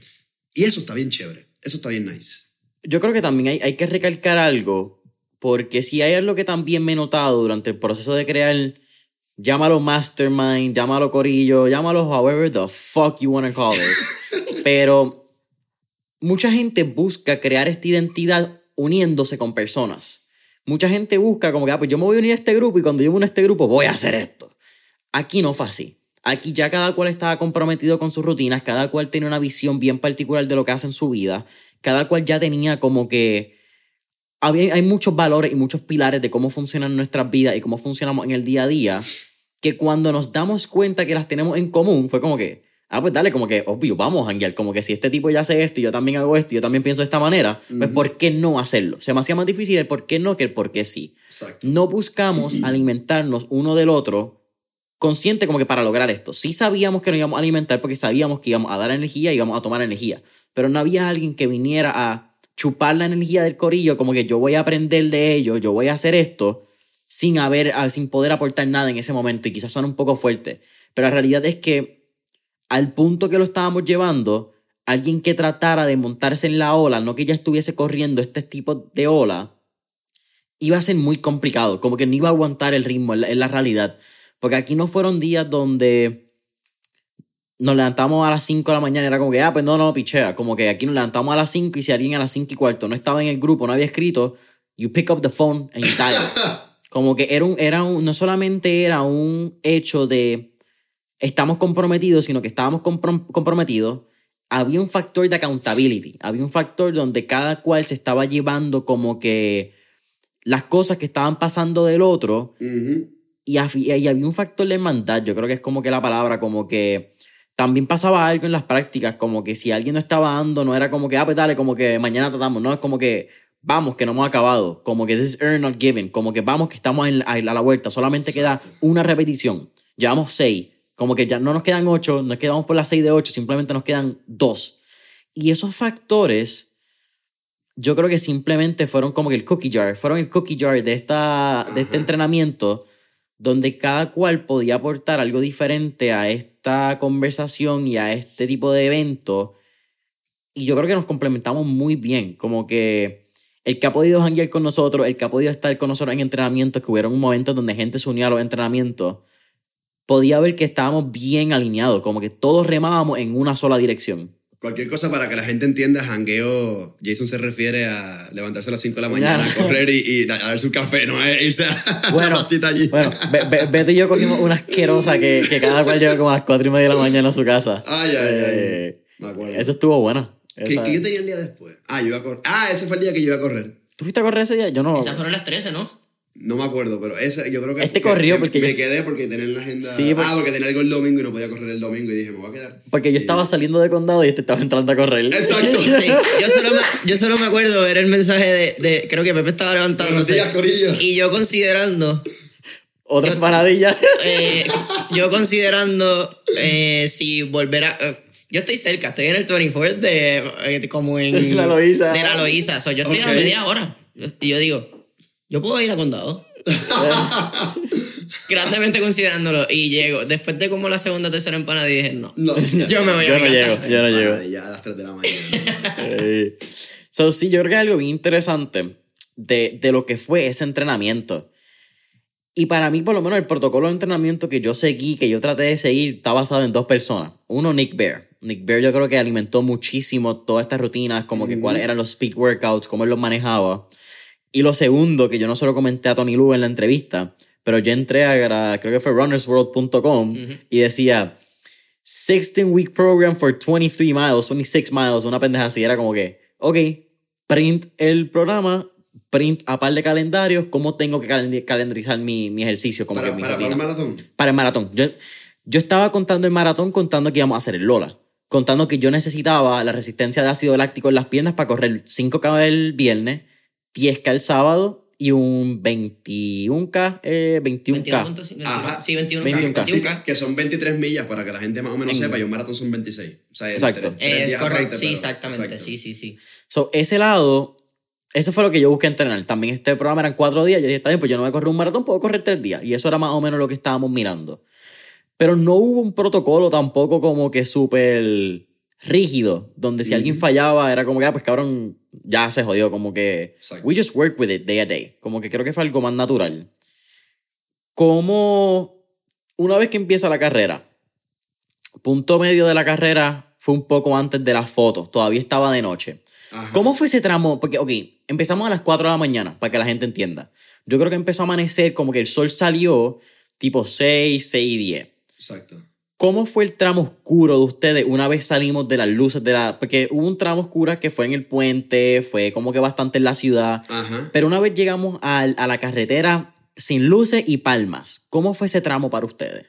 Y eso está bien chévere. Eso está bien nice. Yo creo que también hay, hay que recalcar algo, porque si hay algo que también me he notado durante el proceso de crear, llámalo mastermind, llámalo corillo, llámalo however the fuck you wanna call it, <laughs> pero mucha gente busca crear esta identidad uniéndose con personas. Mucha gente busca como que, ah, pues yo me voy a unir a este grupo y cuando yo me a este grupo voy a hacer esto. Aquí no fue así. Aquí ya cada cual estaba comprometido con sus rutinas, cada cual tenía una visión bien particular de lo que hace en su vida, cada cual ya tenía como que... Había, hay muchos valores y muchos pilares de cómo funcionan nuestras vidas y cómo funcionamos en el día a día, que cuando nos damos cuenta que las tenemos en común, fue como que, ah, pues dale, como que, obvio, vamos a como que si este tipo ya hace esto y yo también hago esto y yo también pienso de esta manera, pues ¿por qué no hacerlo? Se me hacía más difícil el por qué no que el por qué sí Exacto. no buscamos <clears throat> alimentarnos uno del otro consciente como que para lograr esto. Sí sabíamos que nos íbamos a alimentar porque sabíamos que íbamos a dar energía y íbamos a tomar energía, pero no había alguien que viniera a chupar la energía del corillo como que yo voy a aprender de ello, yo voy a hacer esto sin haber ah, sin poder aportar nada en ese momento y quizás suena un poco fuerte, pero la realidad es que al punto que lo estábamos llevando, alguien que tratara de montarse en la ola, no que ya estuviese corriendo este tipo de ola, iba a ser muy complicado, como que no iba a aguantar el ritmo, en la, realidad. Porque aquí no fueron días donde nos levantamos a las 5 de la mañana era como que, ah, pues no, no, pichea. Como que aquí nos levantamos a las 5 y si alguien a las 5 y cuarto no estaba en el grupo, no había escrito, you pick up the phone and you dial. <laughs> como que era un, era un, no solamente era un hecho de estamos comprometidos, sino que estábamos comprom- comprometidos. Había un factor de accountability, había un factor donde cada cual se estaba llevando como que las cosas que estaban pasando del otro. Ujú. y, afi- y había un factor de hermandad, yo creo que es como que la palabra, como que también pasaba algo en las prácticas, como que si alguien no estaba dando, no era como que, ah, pues dale, como que mañana tratamos, no, es como que vamos, que no hemos acabado, como que this is earn not given, como que vamos, que estamos en a la vuelta, solamente queda una repetición, llevamos seis, como que ya no nos quedan ocho, nos quedamos por las seis de ocho, simplemente nos quedan dos. Y esos factores yo creo que simplemente fueron como que el cookie jar, fueron el cookie jar de, esta, de este entrenamiento donde cada cual podía aportar algo diferente a esta conversación y a este tipo de evento. Y yo creo que nos complementamos muy bien, como que el que ha podido janguear con nosotros, el que ha podido estar con nosotros en entrenamientos, que hubieron momentos donde gente se unió a los entrenamientos, podía ver que estábamos bien alineados, como que todos remábamos en una sola dirección. Cualquier cosa para que la gente entienda, jangueo, Jason se refiere a levantarse a las 5 de la mañana, Ya. correr y, y a dar su café, no es irse a <laughs> Bueno, la allí. bueno Be- Be- Beto y yo cogimos una asquerosa que, que cada cual llegó como a las 4 y media de la mañana a su casa. Ay, ay, ay. Eh, Me acuerdo. Eso estuvo buena. ¿Qué, qué yo tenía el día después? Ah, yo iba a correr. Ah, ese fue el día que yo iba a correr. ¿Tú fuiste a correr ese día? Yo no. Esas fueron las 13, ¿no? No me acuerdo, pero ese, yo creo que. Este que- corrió que porque Me yo- quedé porque tenía en la agenda. Sí, porque- Ah, porque tenía algo el domingo y no podía correr el domingo y dije, me voy a quedar. Porque yo Y- estaba saliendo de condado y este estaba entrando a correr. Exacto. <laughs> Sí, yo, solo me, yo solo me acuerdo ver el mensaje de, de- creo que Pepe estaba Buenos levantándose. días, Corillo. Y yo considerando, Otra empanadilla. eh, <laughs> yo considerando eh, si volver a... eh, yo estoy cerca, estoy en el 24 de, eh, como en... La Loíza. De la Loíza. So, yo estoy a media hora. Yo- Y yo digo, yo puedo ir a condado. <laughs> Grandemente considerándolo. Y llego. Después de como la segunda o tercera empanada dije, no. No, <laughs> Yo me voy a Yo mi no casa. llego, yo no llego. Ya a las 3 de la mañana. <laughs> So, sí, yo creo que es algo bien interesante. de, de lo que fue ese entrenamiento. Y para mí, por lo menos, el protocolo de entrenamiento que yo seguí, que yo traté de seguir, está basado en dos personas. Uno, Nick Bear. Nick Bear yo creo que alimentó muchísimo todas estas rutinas, como que cuáles eran los speed workouts, cómo él los manejaba. Y lo segundo, que yo no se lo comenté a Tony Lu en la entrevista, pero yo entré a, creo que fue runnersworld.com y decía 16 week program for 23 miles, 26 miles, una pendeja así. Era como que, ok, print el programa, print a par de calendarios, cómo tengo que calend- calendarizar mi, mi ejercicio. Como Para, que mi para, el maratón. Para el maratón. Yo, yo estaba contando el maratón contando que íbamos a hacer el Lola. Contando que yo necesitaba la resistencia de ácido láctico en las piernas para correr 5K el viernes, 10K el sábado y un 21K, eh, 21K. 21.5, Ajá. Sí, 21. 21K. 21K. Que son 23 millas para que la gente más o menos En- sepa. Y un maratón son 26. O sea, Exacto. tres- tres Es correcto, aparte, sí, pero- exactamente, exacto. sí, sí, sí. So, ese lado, eso fue lo que yo busqué entrenar. También este programa eran cuatro días. Yo dije, está bien, pues yo no voy a correr un maratón, puedo correr tres días. Y eso era más o menos lo que estábamos mirando. Pero no hubo un protocolo tampoco como que súper rígido, donde si alguien fallaba era como que, ah, pues cabrón, ya se jodió. Como que, Exacto. we just work with it day a day. Como que creo que fue algo más natural. Como una vez que empieza la carrera, punto medio de la carrera fue un poco antes de las fotos, todavía estaba de noche. Ajá. ¿Cómo fue ese tramo? Porque, ok, empezamos a las 4 de la mañana, para que la gente entienda. Yo creo que empezó a amanecer como que el sol salió tipo 6, 6 y 10. Exacto. ¿Cómo fue el tramo oscuro de ustedes una vez salimos de las luces de la... Porque hubo un tramo oscuro que fue en el puente, fue como que bastante en la ciudad. Ajá. Pero una vez llegamos al- a, la carretera sin luces y palmas, ¿cómo fue ese tramo para ustedes?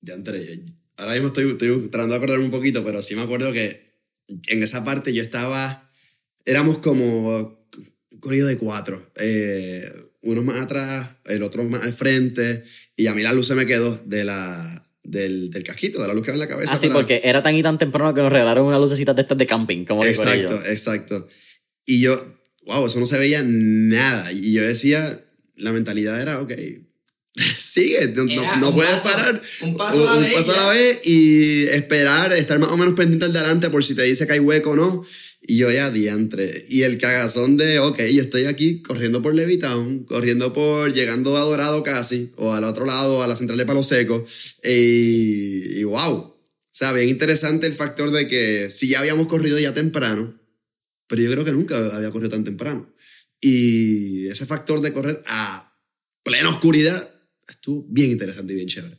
Ya entré. Ahora mismo estoy, estoy tratando de acordarme un poquito, pero sí me acuerdo que en esa parte yo estaba. Éramos como un corrido de cuatro. Eh, uno más atrás, el otro más al frente. Y a mí la luz se me quedó de la, del, del casquito, de la luz que va en la cabeza. Así para- porque era tan y tan temprano que nos regalaron unas lucecitas de estas de camping, como Exacto, exacto. Y yo, wow, eso no se veía nada. Y yo decía, la mentalidad era, ok, <laughs> sigue, no, no un puedes paso, parar. un paso a la vez, paso a la vez y esperar, estar más o menos pendiente al delante por si te dice que hay hueco o no. Y yo ya diantre. Y el cagazón de, ok, yo estoy aquí corriendo por Levitown, corriendo por, llegando a Dorado casi, o al otro lado, a la central de Palo Seco. Y, wow. O sea, bien interesante el factor de que sí ya habíamos corrido ya temprano, pero yo creo que nunca había corrido tan temprano. Y ese factor de correr a plena oscuridad estuvo bien interesante y bien chévere.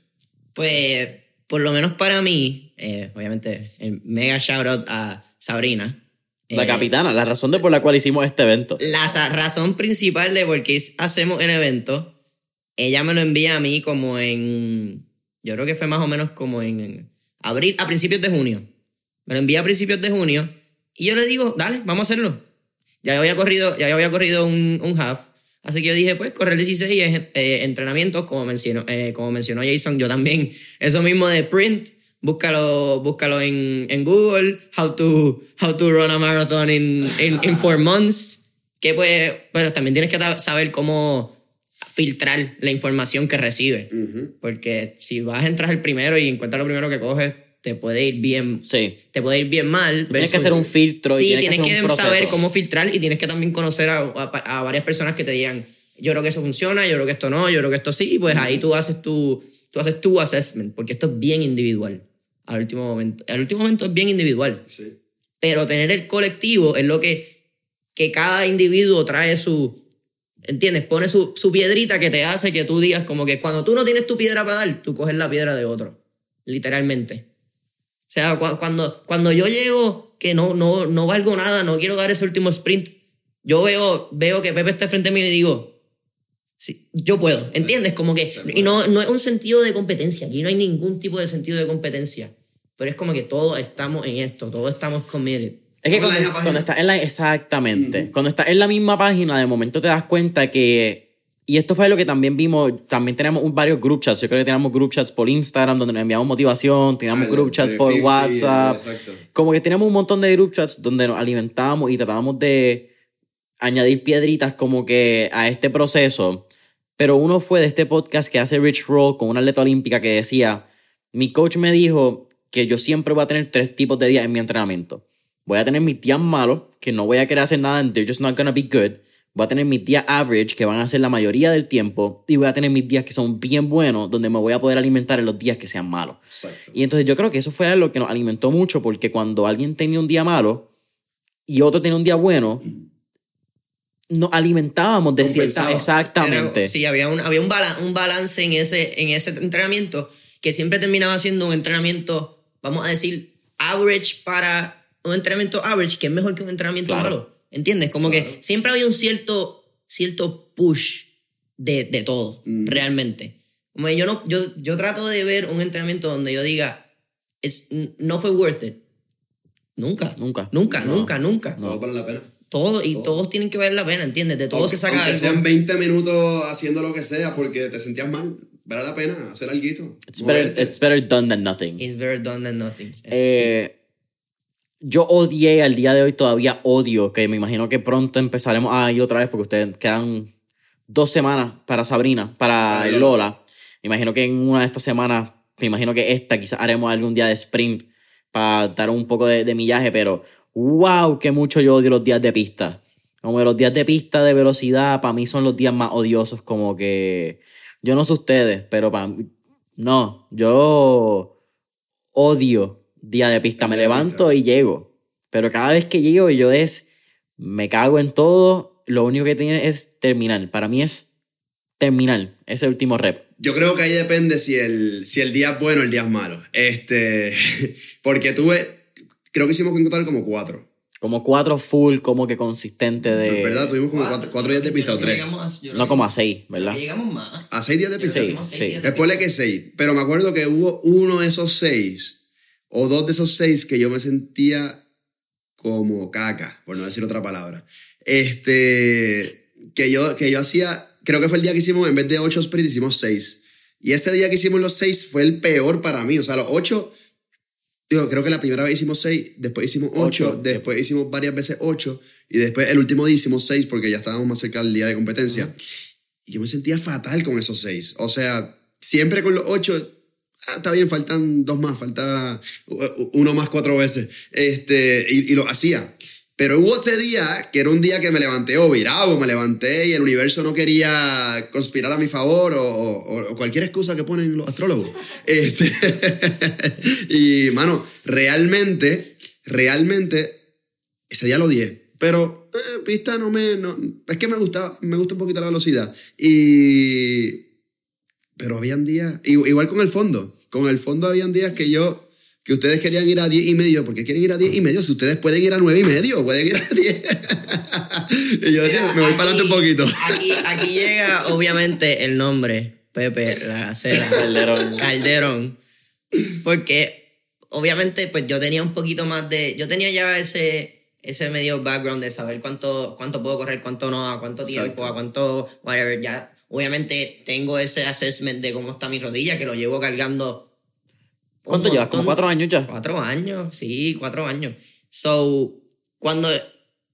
Pues, por lo menos para mí, eh, obviamente, mega shout out a Sabrina. La Eh, capitana, la razón de por la cual hicimos este evento. La razón principal de por qué hacemos el evento, ella me lo envía a mí como en. Yo creo que fue más o menos como en, en abril, a principios de junio. Me lo envía a principios de junio y yo le digo, dale, vamos a hacerlo. Ya había corrido, ya había corrido un, un half, así que yo dije, pues correr 16 es eh, entrenamiento, como mencionó, eh, como mencionó Jason, yo también. Eso mismo de print, búscalo, búscalo en, en Google, how to, how to run a marathon in, in, in four months. Que pues, pero también tienes que saber cómo filtrar la información que recibes. Porque si vas a entrar el primero y encuentras lo primero que coges, te puede ir bien, Sí. te puede ir bien mal. Tienes que hacer un filtro y Sí, tienes que tienes hacer que, un proceso. saber cómo filtrar y tienes que también conocer a, a- a varias personas que te digan, yo creo que eso funciona, yo creo que esto no, yo creo que esto sí, y pues ahí tú haces tu, tú haces tu assessment, porque esto es bien individual al último momento. Al último momento es bien individual, Sí. pero tener el colectivo es lo que, que cada individuo trae su, ¿entiendes? Pone su, su piedrita que te hace que tú digas como que cuando tú no tienes tu piedra para dar, tú coges la piedra de otro, literalmente. O sea, cu- cuando, cuando yo llego que no, no, no valgo nada, no quiero dar ese último sprint, yo veo, veo que Pepe está frente a mí y digo, sí, yo puedo, ¿entiendes? Como que, y no, no es un sentido de competencia, aquí no hay ningún tipo de sentido de competencia, pero es como que todos estamos en esto, todos estamos committed. Es que Estamos en la cuando, misma cuando página. estás en la. Exactamente. Cuando estás en la misma página, de momento te das cuenta que. Y esto fue lo que también vimos. También tenemos un- varios group chats. Yo creo que teníamos group chats por Instagram donde nos enviamos motivación. Teníamos Ah, group chats por 50, WhatsApp. exacto. Como que teníamos un montón de group chats donde nos alimentábamos y tratábamos de añadir piedritas como que a este proceso. Pero uno fue de este podcast que hace Rich Roll con una atleta olímpica que decía, mi coach me dijo que yo siempre voy a tener tres tipos de días en mi entrenamiento. Voy a tener mis días malos, que no voy a querer hacer nada, and they're just not gonna be good. Voy a tener mis días average, que van a ser la mayoría del tiempo, y voy a tener mis días que son bien buenos, donde me voy a poder alimentar en los días que sean malos. Exacto. Y entonces yo creo que eso fue algo que nos alimentó mucho, porque cuando alguien tenía un día malo y otro tenía un día bueno, nos alimentábamos de cierta... Exactamente. Era- sí, había un, había un, bala- un balance en ese, en ese entrenamiento que siempre terminaba siendo un entrenamiento, vamos a decir, average para un entrenamiento average, que es mejor que un entrenamiento Claro. malo. ¿Entiendes? Como Claro. que siempre había un cierto, cierto push de, de todo, Mm. realmente. Como que yo, no, yo, yo trato de ver un entrenamiento donde yo diga, "It's- no fue worth it. Nunca. Nunca. Nunca, No. nunca, nunca. Todo vale la pena. Todo, y Todo. todos tienen que valer la pena, ¿entiendes? De todo Aunque- se saca aunque algo. sean 20 minutos haciendo lo que sea porque te sentías mal, vale la pena hacer algo. It's better, it's better done than nothing. It's better done than nothing. Eh, yo odié al día de hoy, todavía odio, que me imagino que pronto empezaremos a ir otra vez porque ustedes quedan dos semanas para Sabrina, para Para el Lola. Me imagino que en una de estas semanas, me imagino que esta quizás haremos algún día de sprint para dar un poco de, de millaje, pero wow, que mucho yo odio los días de pista. Como que los días de pista de velocidad, para mí son los días más odiosos, como que yo no sé ustedes, pero para no, yo odio día de pista. Me levanto y llego. Pero cada vez que llego, yo es. Me cago en todo. Lo único que tiene es terminar. Para mí es terminar ese último rep. Yo creo que ahí depende si el, si el día es bueno o el día es malo. Este, <laughs> porque tuve, creo que hicimos en total como cuatro. Como cuatro full, como que consistente de. ¿Verdad? Tuvimos como cuatro, cuatro días de pista o tres. a- No como a seis, ¿verdad? Llegamos más. ¿A seis días de pista? Sí, sí. días de que seis. Pero me acuerdo que hubo uno de esos seis, o dos de esos seis, que yo me sentía como caca, por no decir otra palabra. Este, que yo, que yo hacía, creo que fue el día que hicimos, en vez de ocho sprints, hicimos seis. Y ese día que hicimos los seis fue el peor para mí. O sea, los ocho, digo, creo que la primera vez hicimos seis, después hicimos ocho, Ocho. después hicimos varias veces ocho, y después el último día hicimos seis porque ya estábamos más cerca del día de competencia. Y yo me sentía fatal con esos seis. O sea, siempre con los ocho, ah, está bien, faltan dos más, falta uno más cuatro veces. Este, y, y lo hacía. Pero hubo ese día, que era un día que me levanté o virado, me levanté y el universo no quería conspirar a mi favor o, cualquier excusa que ponen los astrólogos. <laughs> Este, <laughs> y, mano, realmente, realmente, ese día lo odié. Pero eh, pista no me... No, es que me gusta, me gusta un poquito la velocidad. Y... Pero habían días... Igual con el fondo. Con el fondo habían días que yo... Que ustedes querían ir a 10 y medio. ¿Por qué quieren ir a 10 y medio? Si ustedes pueden ir a 9 y medio. Pueden ir a 10. <laughs> y yo decía, Mira, me voy para adelante un poquito. Aquí, aquí llega, obviamente, el nombre. Pepe, la acera. Calderón. Calderón. Porque, obviamente, pues yo tenía un poquito más de. Yo tenía ya ese, ese medio background de saber cuánto, cuánto puedo correr, cuánto no, a cuánto tiempo, Exacto. a cuánto. Whatever. Ya, obviamente, tengo ese assessment de cómo está mi rodilla, que lo llevo cargando. ¿Cuánto llevas? ¿Como montón- cuatro años ya? Cuatro años, sí, cuatro años. So, cuando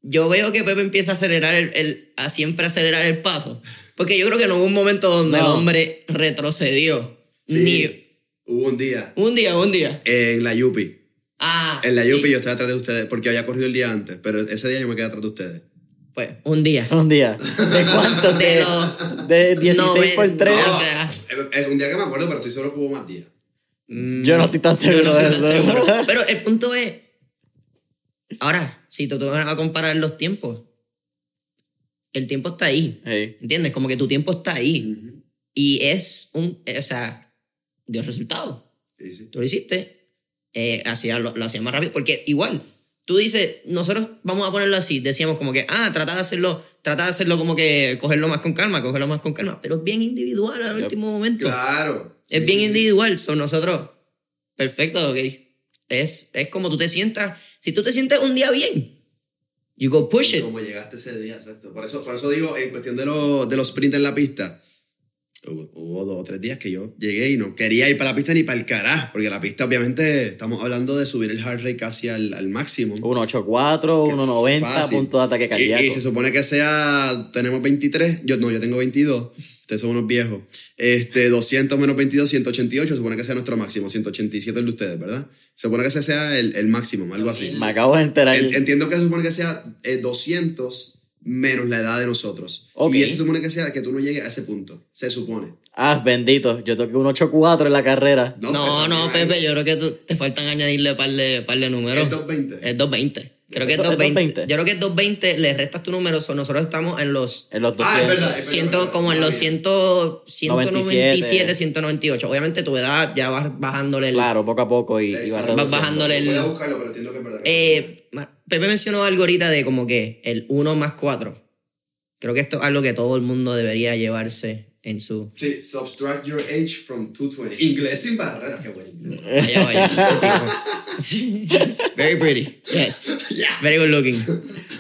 yo veo que Pepe empieza a acelerar el, el- a siempre acelerar el paso, porque yo creo que no hubo un momento donde el No. hombre retrocedió. Sí. Ni Hubo un día un día, un día. en la Yupi. Ah, En la sí, Yupi yo estaba atrás de ustedes porque había corrido el día antes. Pero ese día yo me quedé atrás de ustedes. Pues, un día. Un día. ¿De cuánto? <laughs> De De, los de 16 noven- por 3. O sea, Es un día que me acuerdo, pero estoy seguro que hubo más días. Yo no estoy tan yo seguro no de estoy tan eso. seguro. Pero el punto es, ahora, si tú te vas a comparar los tiempos, el tiempo está ahí. Hey. ¿Entiendes? Como que tu tiempo está ahí. Y es un, o sea, dio resultado. Sí, sí. Tú lo hiciste, eh, hacía, lo, lo hacía más rápido. Porque igual, tú dices, nosotros vamos a ponerlo así, decíamos como que, ah, trata de hacerlo, trata de hacerlo como que cogerlo más con calma, cogerlo más con calma. Pero es bien individual al Yep. último momento. Claro. Es Sí, bien sí, sí. individual. Son nosotros, perfecto, ok. Es, es como tú te sientas. Si tú te sientes un día bien, you go push it. Como llegaste ese día, exacto. Por eso, por eso digo, en cuestión de, los de los sprints en la pista, hubo, hubo dos o tres días que yo llegué y no quería ir para la pista ni para el carajo, porque la pista, obviamente, estamos hablando de subir el heart rate casi al, al máximo. 184, Que 190, fácil. punto de ataque cardíaco. Y, y se supone que sea, tenemos 23, yo no, yo tengo 22, ustedes son unos viejos. Este, 200 menos 22, 188, se supone que sea nuestro máximo, 187 el de ustedes, ¿verdad? Se supone que ese sea el, el máximo, algo así. Me acabo de enterar. En- entiendo que se supone que sea eh, 200 menos la edad de nosotros. Y eso se supone que sea que tú no llegues a ese punto. Se supone. Ah, bendito. Yo toqué un 8-4 en la carrera. No, no, Pepe, yo creo que tú- te faltan añadirle par de, par de números. Es 220. Es 220. Creo que es ¿Es 220. 220? Yo creo que es 220, le restas tu número, so nosotros estamos en los En los 200. Ah, es verdad. es ciento, verdad, como en los está bien. 100, 197, 97, 198. Obviamente tu edad ya vas bajándole el... Claro, poco a poco y, y. Vas reduciendo. bajándole el... Voy a buscarlo, pero entiendo que es verdad. Eh, ma- Pepe mencionó algo ahorita de como que el 1 más 4. Creo que esto es algo que todo el mundo debería llevarse en su... Sí, subtract your age from 220. Inglés sin barreras, qué bueno. Vaya, <laughs> vaya. Very pretty. Yes. Very good looking.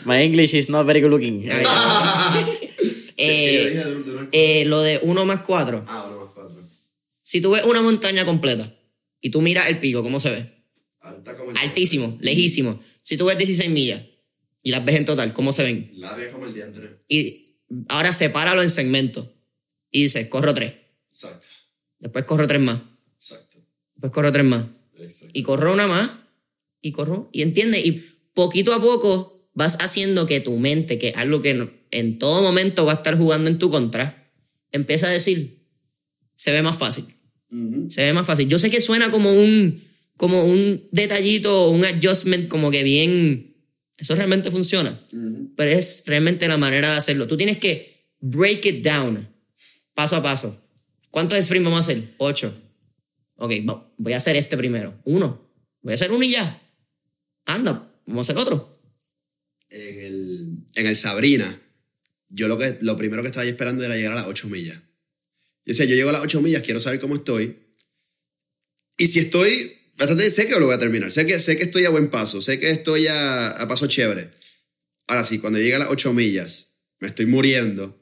My English is not very good looking. <laughs> Eh, eh, lo de 1 más 4. Ah, uno más cuatro. Si tú ves una montaña completa y tú miras el pico, ¿cómo se ve? Alta como el Altísimo, lejísimo. Si tú ves 16 millas y las ves en total, ¿cómo se ven? Larga como el diantre. Y ahora sepáralo en segmentos. Y dices, corro 3. Exacto. Después corro 3 más. Exacto. Después corro 3 más. Exacto. Y corro una más. Y corro. Y entiendes. Y poquito a poco vas haciendo que tu mente, que es algo que no- en todo momento va a estar jugando en tu contra, empieza a decir, se ve más fácil. Se ve más fácil. Yo sé que suena como un, como un detallito, un adjustment, como que bien. Eso realmente funciona. Ujú. Pero es realmente la manera de hacerlo. Tú tienes que break it down, paso a paso. ¿Cuántos sprints vamos a hacer? Ocho. Ok, voy a hacer este primero. Uno. Voy a hacer uno y ya. Anda, vamos a hacer otro. En el, en el Sabrina, yo lo, que, lo primero que estaba esperando era llegar a las 8 millas. Yo decía, yo llego a las 8 millas, quiero saber cómo estoy. Y si estoy bastante, sé que lo voy a terminar. Sé que, sé que estoy a buen paso. Sé que estoy a, a paso chévere. Ahora sí, cuando llegue a las 8 millas, me estoy muriendo.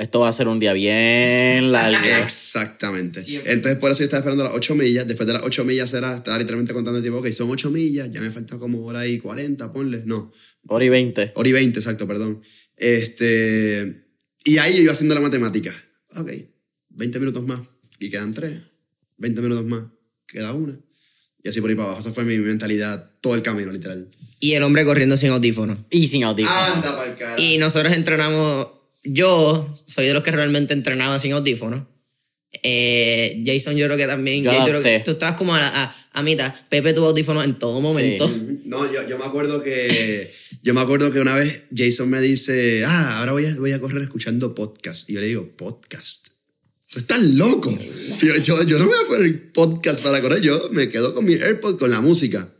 Esto va a ser un día bien largo. <laughs> Exactamente. Siempre. Entonces, por eso yo estaba esperando las 8 millas. Después de las 8 millas era, estaba literalmente contando el tiempo, ok, son 8 millas, ya me falta como hora y 40, ponle. No, Hora y 20. hora y 20, exacto, perdón. Este, y ahí yo iba haciendo la matemática. Ok, 20 minutos más y quedan 3. 20 minutos más, queda una. Y así por ahí para abajo. Esa fue mi mentalidad todo el camino, literal. Y el hombre corriendo sin audífono. Y sin audífonos. Anda para el carajo. Y nosotros entrenamos. Yo soy de los que realmente entrenaba sin audífono. Eh, Jason, yo creo que también. Yo Yo creo que tú estabas como a, a, a mitad. Pepe tuvo audífonos en todo momento. No, yo, yo me acuerdo que yo me acuerdo que una vez Jason me dice, ah, ahora voy a, voy a correr escuchando podcast. Y yo le digo, podcast. Tú estás loco. Yo, yo, yo no me voy a poner podcast para correr, yo me quedo con mi AirPod, con la música.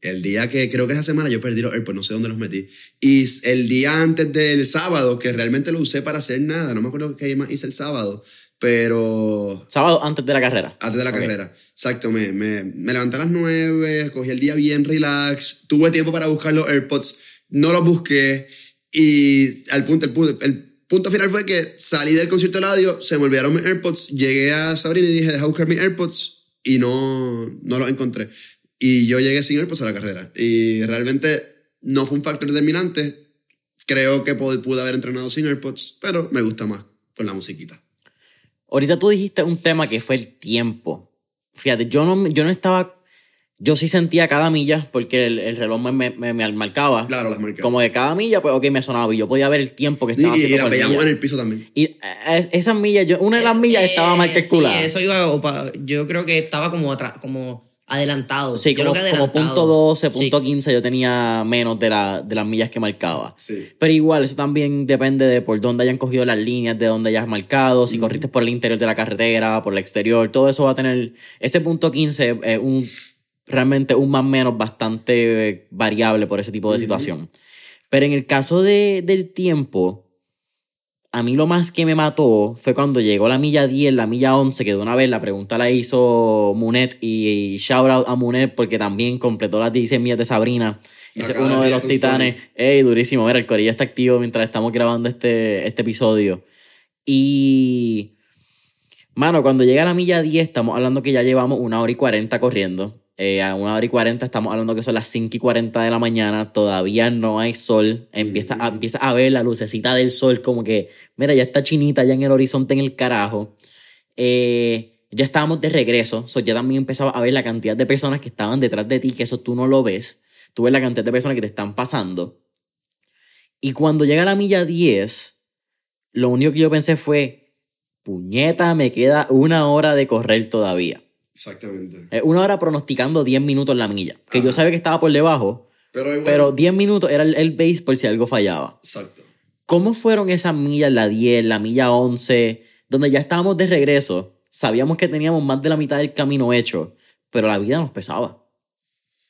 El día que, creo que esa semana yo perdí los AirPods, no sé dónde los metí. Y el día antes del sábado, que realmente lo usé para hacer nada, no me acuerdo qué más hice el sábado, pero Sábado antes de la carrera. antes de la carrera. Exacto, me, me, me levanté a las 9, cogí el día bien relax, tuve tiempo para buscar los AirPods, no los busqué y al punto, el, punto, el punto final fue que salí del concierto de radio, se me olvidaron mis AirPods, llegué a Sabrina y dije, deja buscar mis AirPods y no, no los encontré. Y yo llegué sin AirPods a la carrera y realmente no fue un factor determinante. Creo que pude, pude haber entrenado sin AirPods, pero me gusta más con la musiquita. Ahorita tú dijiste un tema que fue el tiempo. Fíjate, yo no, yo no estaba. Yo sí sentía cada milla porque el, el reloj me, me, me- marcaba. Claro, las marcas. Como de cada milla, pues ok, me sonaba y yo podía ver el tiempo que Y, estaba y, y haciendo por veíamos milla. en el piso también. Y eh, es- esas millas, yo, una de las millas estaba mal calculada. Sí, eso iba. opa- Yo creo que estaba como, atrás, como adelantado. Sí, Yo como, creo que como adelantado. punto 12, Sí. punto 15 yo tenía menos de, la, de las millas que marcaba. Sí. Pero igual, eso también depende de por dónde hayan cogido las líneas, de dónde hayas marcado, si corriste por el interior de la carretera, por el exterior, todo eso va a tener... Ese punto 15 es un, realmente un más menos bastante variable por ese tipo de situación. Pero en el caso de, del tiempo, a mí lo más que me mató fue cuando llegó la milla 10, la milla 11, que de una vez la pregunta la hizo Munet y shout out a Munet porque también completó las 16 millas de Sabrina. Es uno de los titanes. Ey, durísimo. Mira, el corillo está activo mientras estamos grabando este, este episodio. Y. Mano, cuando llega la milla 10, estamos hablando que ya llevamos una hora y 40 corriendo. Eh, a una hora y 40 estamos hablando que son las 5 y 40 de la mañana. Todavía no hay sol. Empieza, a, empieza a ver la lucecita del sol, como que, mira, ya está chinita, ya en el horizonte, en el carajo. Eh, ya estábamos de regreso. So, ya también empezaba a ver la cantidad de personas que estaban detrás de ti, que eso tú no lo ves. Tú ves la cantidad de personas que te están pasando. Y cuando llega la milla 10, lo único que yo pensé fue, puñeta, me queda una hora de correr todavía. Exactamente. Eh, Una hora pronosticando 10 minutos la milla. Que yo sabía que estaba por debajo, Pero igual. pero 10 minutos era el, el base por si algo fallaba. Exacto. ¿Cómo fueron esas millas, la 10, la milla 11, donde ya estábamos de regreso? Sabíamos que teníamos más de la mitad del camino hecho, pero la vida nos pesaba.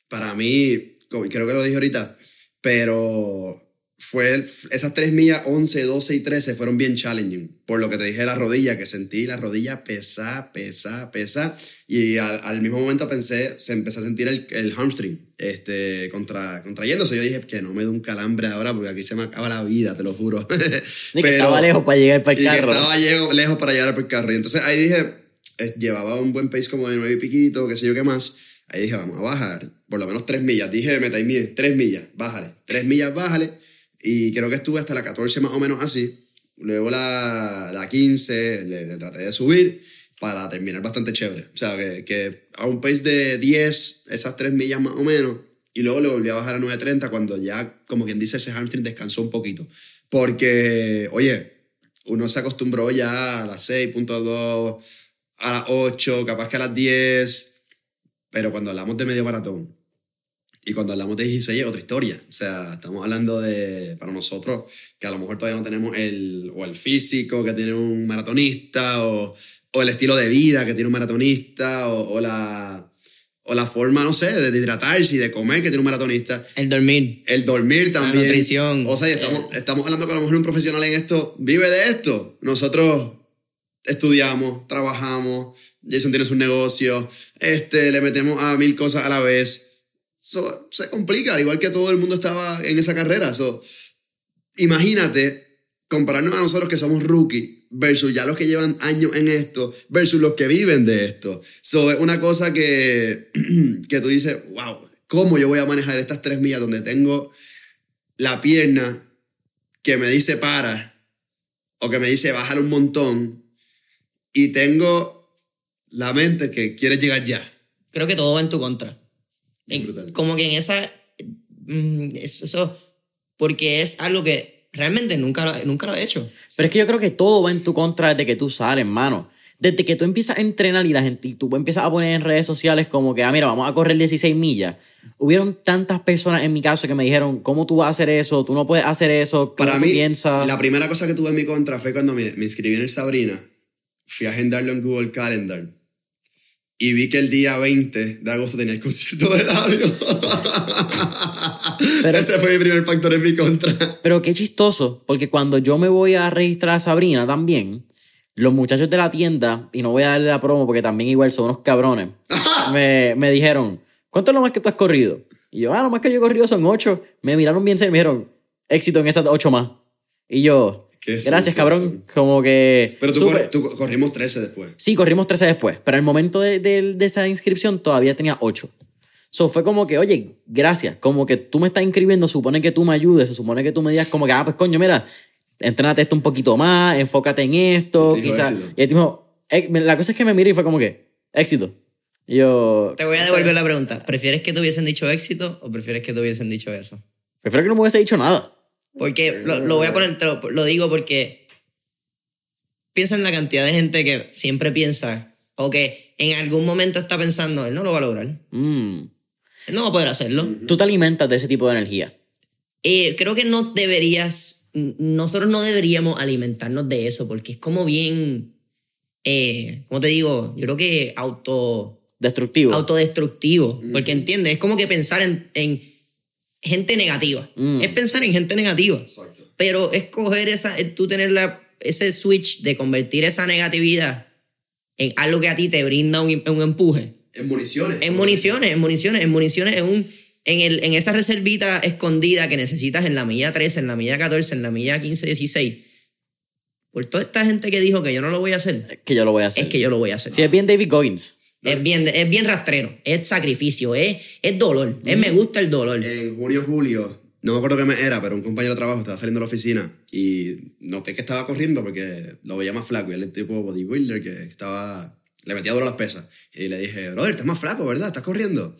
Para mí, creo que lo dije ahorita, pero fue el- esas tres millas, 11, 12 y 13, fueron bien challenging. Por lo que te dije de la rodilla, que sentí la rodilla pesa, pesa, pesa. Y al, al mismo momento pensé, se empezó a sentir el, el hamstring este, contra, contrayéndose. Yo dije que no me dé un calambre ahora porque aquí se me acaba la vida, te lo juro. <laughs> Y que estaba lejos para llegar para el y que carro. estaba llego- lejos para llegar al carro. Y entonces ahí dije, eh, llevaba un buen pace como de nueve y piquito, qué sé yo qué más. Ahí dije, vamos a bajar, por lo menos tres millas. Dije, meta y mide, tres millas, bájale. Tres millas, bájale. Y creo que estuve hasta la 14 más o menos así. Luego la, la 15 le, le traté de subir para terminar bastante chévere. O sea, que, a un pace de 10, esas tres millas más o menos. Y luego le volví a bajar a 9.30 cuando ya, como quien dice, ese hamstring descansó un poquito. Porque, oye, uno se acostumbró ya a las 6.2, a las 8, capaz que a las 10, pero cuando hablamos de medio maratón y cuando hablamos de 16 es otra historia. O sea, estamos hablando de, para nosotros, que a lo mejor todavía no tenemos el, o el físico que tiene un maratonista, o, o el estilo de vida que tiene un maratonista, o, o la, o la forma, no sé, de hidratarse y de comer que tiene un maratonista. El dormir. El dormir también. nutrición. O sea, y estamos, estamos hablando que a lo mejor un profesional en esto vive de esto. Nosotros estudiamos, trabajamos, Jason tiene su negocio, este, le metemos a mil cosas a la vez. So, se complica, al igual que todo el mundo estaba en esa carrera. So, imagínate compararnos a nosotros que somos rookie versus ya los que llevan años en esto versus los que viven de esto. So, es una cosa que, <clears throat> que tú dices, wow, ¿cómo yo voy a manejar estas tres millas donde tengo la pierna que me dice para o que me dice bajar un montón y tengo la mente que quiere llegar ya? Creo que todo va en tu contra. En- como que en esa. mm, Eso, eso- Porque es algo que realmente nunca lo, nunca lo he hecho. Pero es que yo creo que todo va en tu contra desde que tú sales, mano. Desde que tú empiezas a entrenar y la gente, y tú empiezas a poner en redes sociales como que, ah, mira, vamos a correr 16 millas. Hubieron tantas personas en mi caso que me dijeron, ¿cómo tú vas a hacer eso? Tú no puedes hacer eso. ¿Cómo Para tú mí, piensas? la primera cosa que tuve en mi contra fue cuando me, me inscribí en el Sabrina. Fui a agendarlo en Google Calendar. Y vi que el día 20 de agosto tenía el concierto de radio. Pero- Ese fue mi primer factor en mi contra. Pero qué chistoso, porque cuando yo me voy a registrar a Sabrina también, los muchachos de la tienda, y no voy a darle la promo porque también igual son unos cabrones, <laughs> me, me dijeron, ¿cuánto es lo más que tú has corrido? Y yo, ah, lo más que yo he corrido son ocho. Me miraron bien serio y me dijeron, éxito en esas ocho más. Y yo, Qué gracias sucios cabrón, como que... Pero tú, corri- tú corrimos 13 después. Sí, corrimos 13 después, pero al momento de, de- de esa inscripción todavía tenía 8. So fue como que, oye, gracias, como que tú me estás inscribiendo, supone que tú me ayudes, se supone que tú me digas como que, ah, pues coño, mira, entrénate esto un poquito más, enfócate en esto, quizás. Y él dijo, eh, la cosa es que me miré y fue como que, éxito. Y yo, Te voy a devolver la pregunta. ¿Prefieres que te hubiesen dicho éxito o prefieres que te hubiesen dicho eso? prefiero que no me hubiese dicho nada. Porque lo, lo voy a poner, lo, lo digo porque piensa en la cantidad de gente que siempre piensa o que en algún momento está pensando, él no lo va a lograr. Mm. Él no va a poder hacerlo. Tú te alimentas de ese tipo de energía. Eh, creo que no deberías, nosotros no deberíamos alimentarnos de eso porque es como bien, eh, ¿cómo te digo? Yo creo que auto, Destructivo. autodestructivo. Porque entiendes, es como que pensar en, en gente negativa. Mm. Es pensar en gente negativa. Exacto. Pero es coger esa, es tú tener la- ese switch de convertir esa negatividad en algo que a ti te brinda un, un empuje. En municiones. En municiones, en municiones, en municiones, en, un, en, el, en esa reservita escondida que necesitas en la milla 13, en la milla 14, en la milla 15, 16. Por toda esta gente que dijo que yo no lo voy a hacer, que yo lo voy a hacer. es que yo lo voy a hacer. Si es bien David Goggins. Es, bien, es bien rastrero, es sacrificio, es, es dolor. Es me gusta el dolor. En junio, julio, no me acuerdo qué mes era, pero un compañero de trabajo estaba saliendo de la oficina y noté que estaba corriendo porque lo veía más flaco y él es el tipo bodybuilder que estaba, le metía duro las pesas. Y le dije, brother, estás más flaco, ¿verdad? ¿Estás corriendo?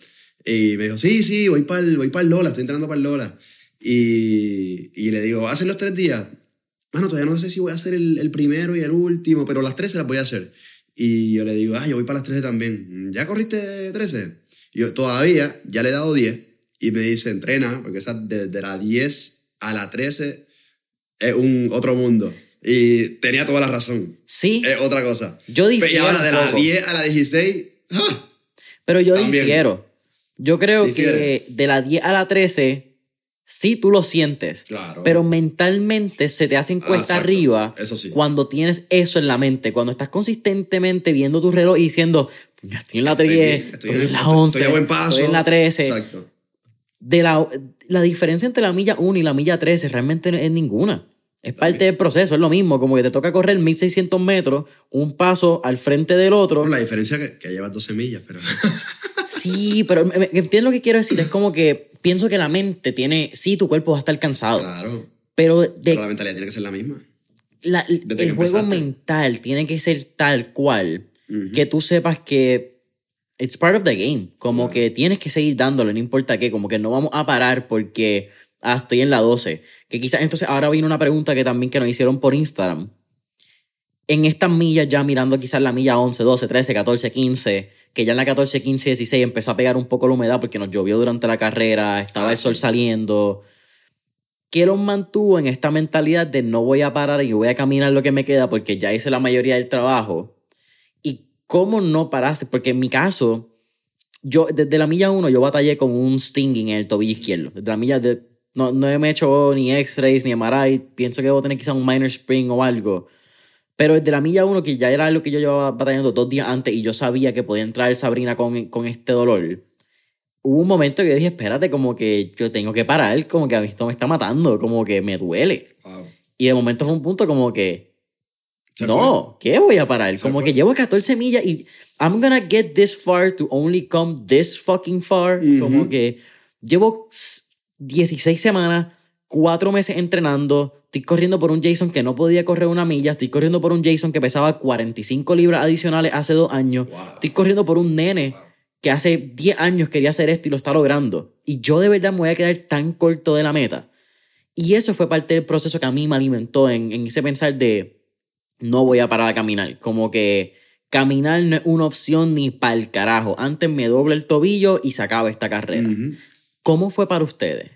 Y me dijo, sí, sí, voy para el, voy el Lola, estoy entrenando para el Lola. Y, y le digo, ¿hacen los tres días? Bueno, todavía no sé si voy a hacer el, el primero y el último, pero las 13 las voy a hacer. Y yo le digo, ah, yo voy para las 13 también. ¿Ya corriste 13? Y yo todavía, ya le he dado 10. Y me dice, entrena, porque esa desde la 10 a la 13 es un otro mundo. Y tenía toda la razón. Sí. Es otra cosa. Yo difiero Y ahora de la poco. 10 a la 16, ¡ah! Pero yo También. difiero. Yo creo Difiere. que de la 10 a la 13, sí tú lo sientes. Claro. Pero mentalmente se te hacen cuesta arriba Eso sí. cuando tienes eso en la mente. Cuando estás consistentemente viendo tu reloj y diciendo, "Ya estoy en la 10, Estoy estoy, bien, estoy en la estoy- 11, Estoy a buen paso. estoy en la 13. Exacto. De la, la diferencia entre la milla 1 y la milla 13 realmente no es ninguna. Es parte del proceso, es lo mismo, como que te toca correr 1600 metros, un paso al frente del otro. La diferencia que, que llevas 12 millas, pero... <laughs> Sí, pero entiendo lo que quiero decir. Es como que pienso que la mente tiene. Sí, tu cuerpo va a estar cansado. claro. Pero Pero de, la mentalidad tiene que ser la misma. la- el juego empezaste. mental tiene que ser tal cual que tú sepas que. It's part of the game. Como que tienes que seguir dándole, no importa qué. Como que no vamos a parar porque. Ah, estoy en la 12. Que quizás. Entonces, ahora vino una pregunta que también que nos hicieron por Instagram. En estas millas, ya mirando quizás la milla 11, 12, 13, 14, 15, que ya en la 14, 15, 16 empezó a pegar un poco la humedad porque nos llovió durante la carrera, estaba Ah, el sol sí. saliendo. ¿Qué los mantuvo en esta mentalidad de no voy a parar y voy a caminar lo que me queda porque ya hice la mayoría del trabajo? ¿Y cómo no paraste? Porque en mi caso, yo desde la milla 1 yo batallé con un stinging en el tobillo izquierdo. Desde la milla de, no, no me he hecho ni x-rays ni MRI. Pienso que debo tener quizá un minor spring o algo. Pero desde la milla 1, que ya era lo que yo llevaba batallando dos días antes y yo sabía que podía entrar Sabrina con, con este dolor, hubo un momento que yo dije, espérate, como que yo tengo que parar, como que a mí esto me está matando, como que me duele. Wow. Y de momento fue un punto como que, no, ¿qué voy a parar? Como fue. que llevo 14 millas y I'm gonna get this far to only come this fucking far. Como que llevo s- 16 semanas, 4 meses entrenando. Estoy corriendo por un Jason que no podía correr una milla. Estoy corriendo por un Jason que pesaba 45 libras adicionales hace dos años. Wow. Estoy corriendo por un nene que hace 10 años quería hacer esto y lo está logrando. Y yo de verdad me voy a quedar tan corto de la meta. Y eso fue parte del proceso que a mí me alimentó en, en ese pensar de no voy a parar a caminar. Como que caminar no es una opción ni para el carajo. Antes me dobla el tobillo y se acaba esta carrera. ¿Cómo fue para ustedes?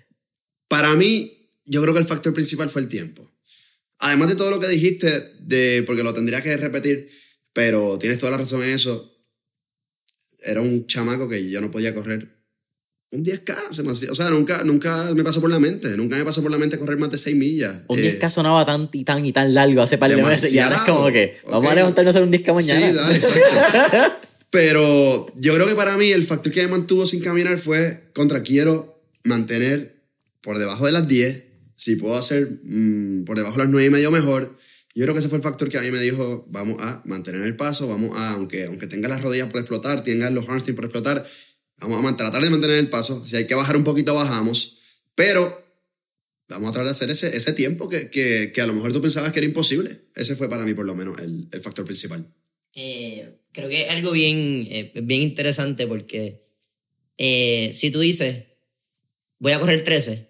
Para mí, yo creo que el factor principal fue el tiempo. Además de todo lo que dijiste, de, porque lo tendría que repetir, pero tienes toda la razón en eso. Era un chamaco que yo no podía correr un 10K. se me hacía- o sea, nunca, nunca me pasó por la mente. Nunca me pasó por la mente correr más de 6 millas. Un Eh, 10K sonaba tan y tan y tan largo hace par de meses y ahora es como que vamos a Ok. levantarnos a hacer un 10K mañana. Sí, dale, exacto. <laughs> Pero yo creo que para mí el factor que me mantuvo sin caminar fue contra quiero mantener por debajo de las 10. Si puedo hacer mm, por debajo de las 9 y medio mejor. Yo creo que ese fue el factor que a mí me dijo, vamos a mantener el paso, vamos a, aunque, aunque tenga las rodillas por explotar, tenga los hamstrings por explotar, vamos a tratar de mantener el paso. Si hay que bajar un poquito, bajamos. Pero vamos a tratar de hacer ese, ese tiempo que, que, que a lo mejor tú pensabas que era imposible. Ese fue para mí por lo menos el, el factor principal. Eh, creo que es algo bien, eh, bien interesante porque eh, si tú dices, voy a correr 13,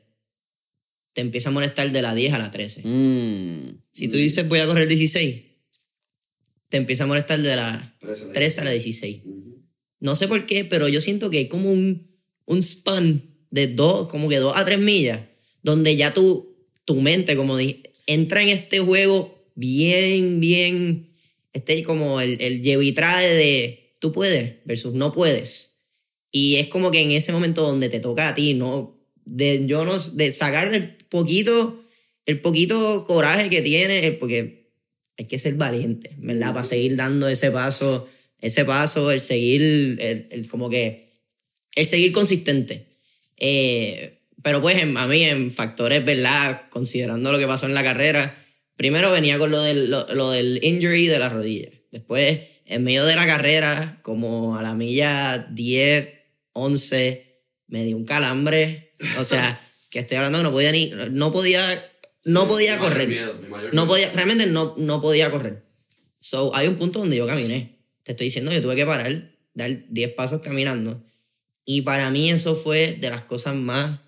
te empieza a molestar de la 10 a la 13. Mm. Si tú dices, voy a correr 16, te empieza a molestar de la 13 a la 13 a la 16. No sé por qué, pero yo siento que hay como un, un span de dos, como que dos a tres millas, donde ya tu, tu mente, como dije, entra en este juego bien, bien, este como el, el llevo y trae de tú puedes versus no puedes. Y es como que en ese momento donde te toca a ti, ¿no? De, yo no, de sacar el poquito, el poquito coraje que tienes, eh, porque hay que ser valiente, ¿verdad? Para seguir dando ese paso, ese paso, el seguir, el, como que, el seguir consistente. Eh, pero pues a mí en factores, ¿verdad? Considerando lo que pasó en la carrera, primero venía con lo del, lo, lo del injury de la rodilla. Después, en medio de la carrera, como a la milla 10, 11, me dio un calambre. O sea, <laughs> que estoy hablando que no podía ni, no podía, no podía correr. No podía, realmente no, no podía correr. So, hay un punto donde yo caminé. Te estoy diciendo, yo tuve que parar, dar 10 pasos caminando. Y para mí eso fue de las cosas más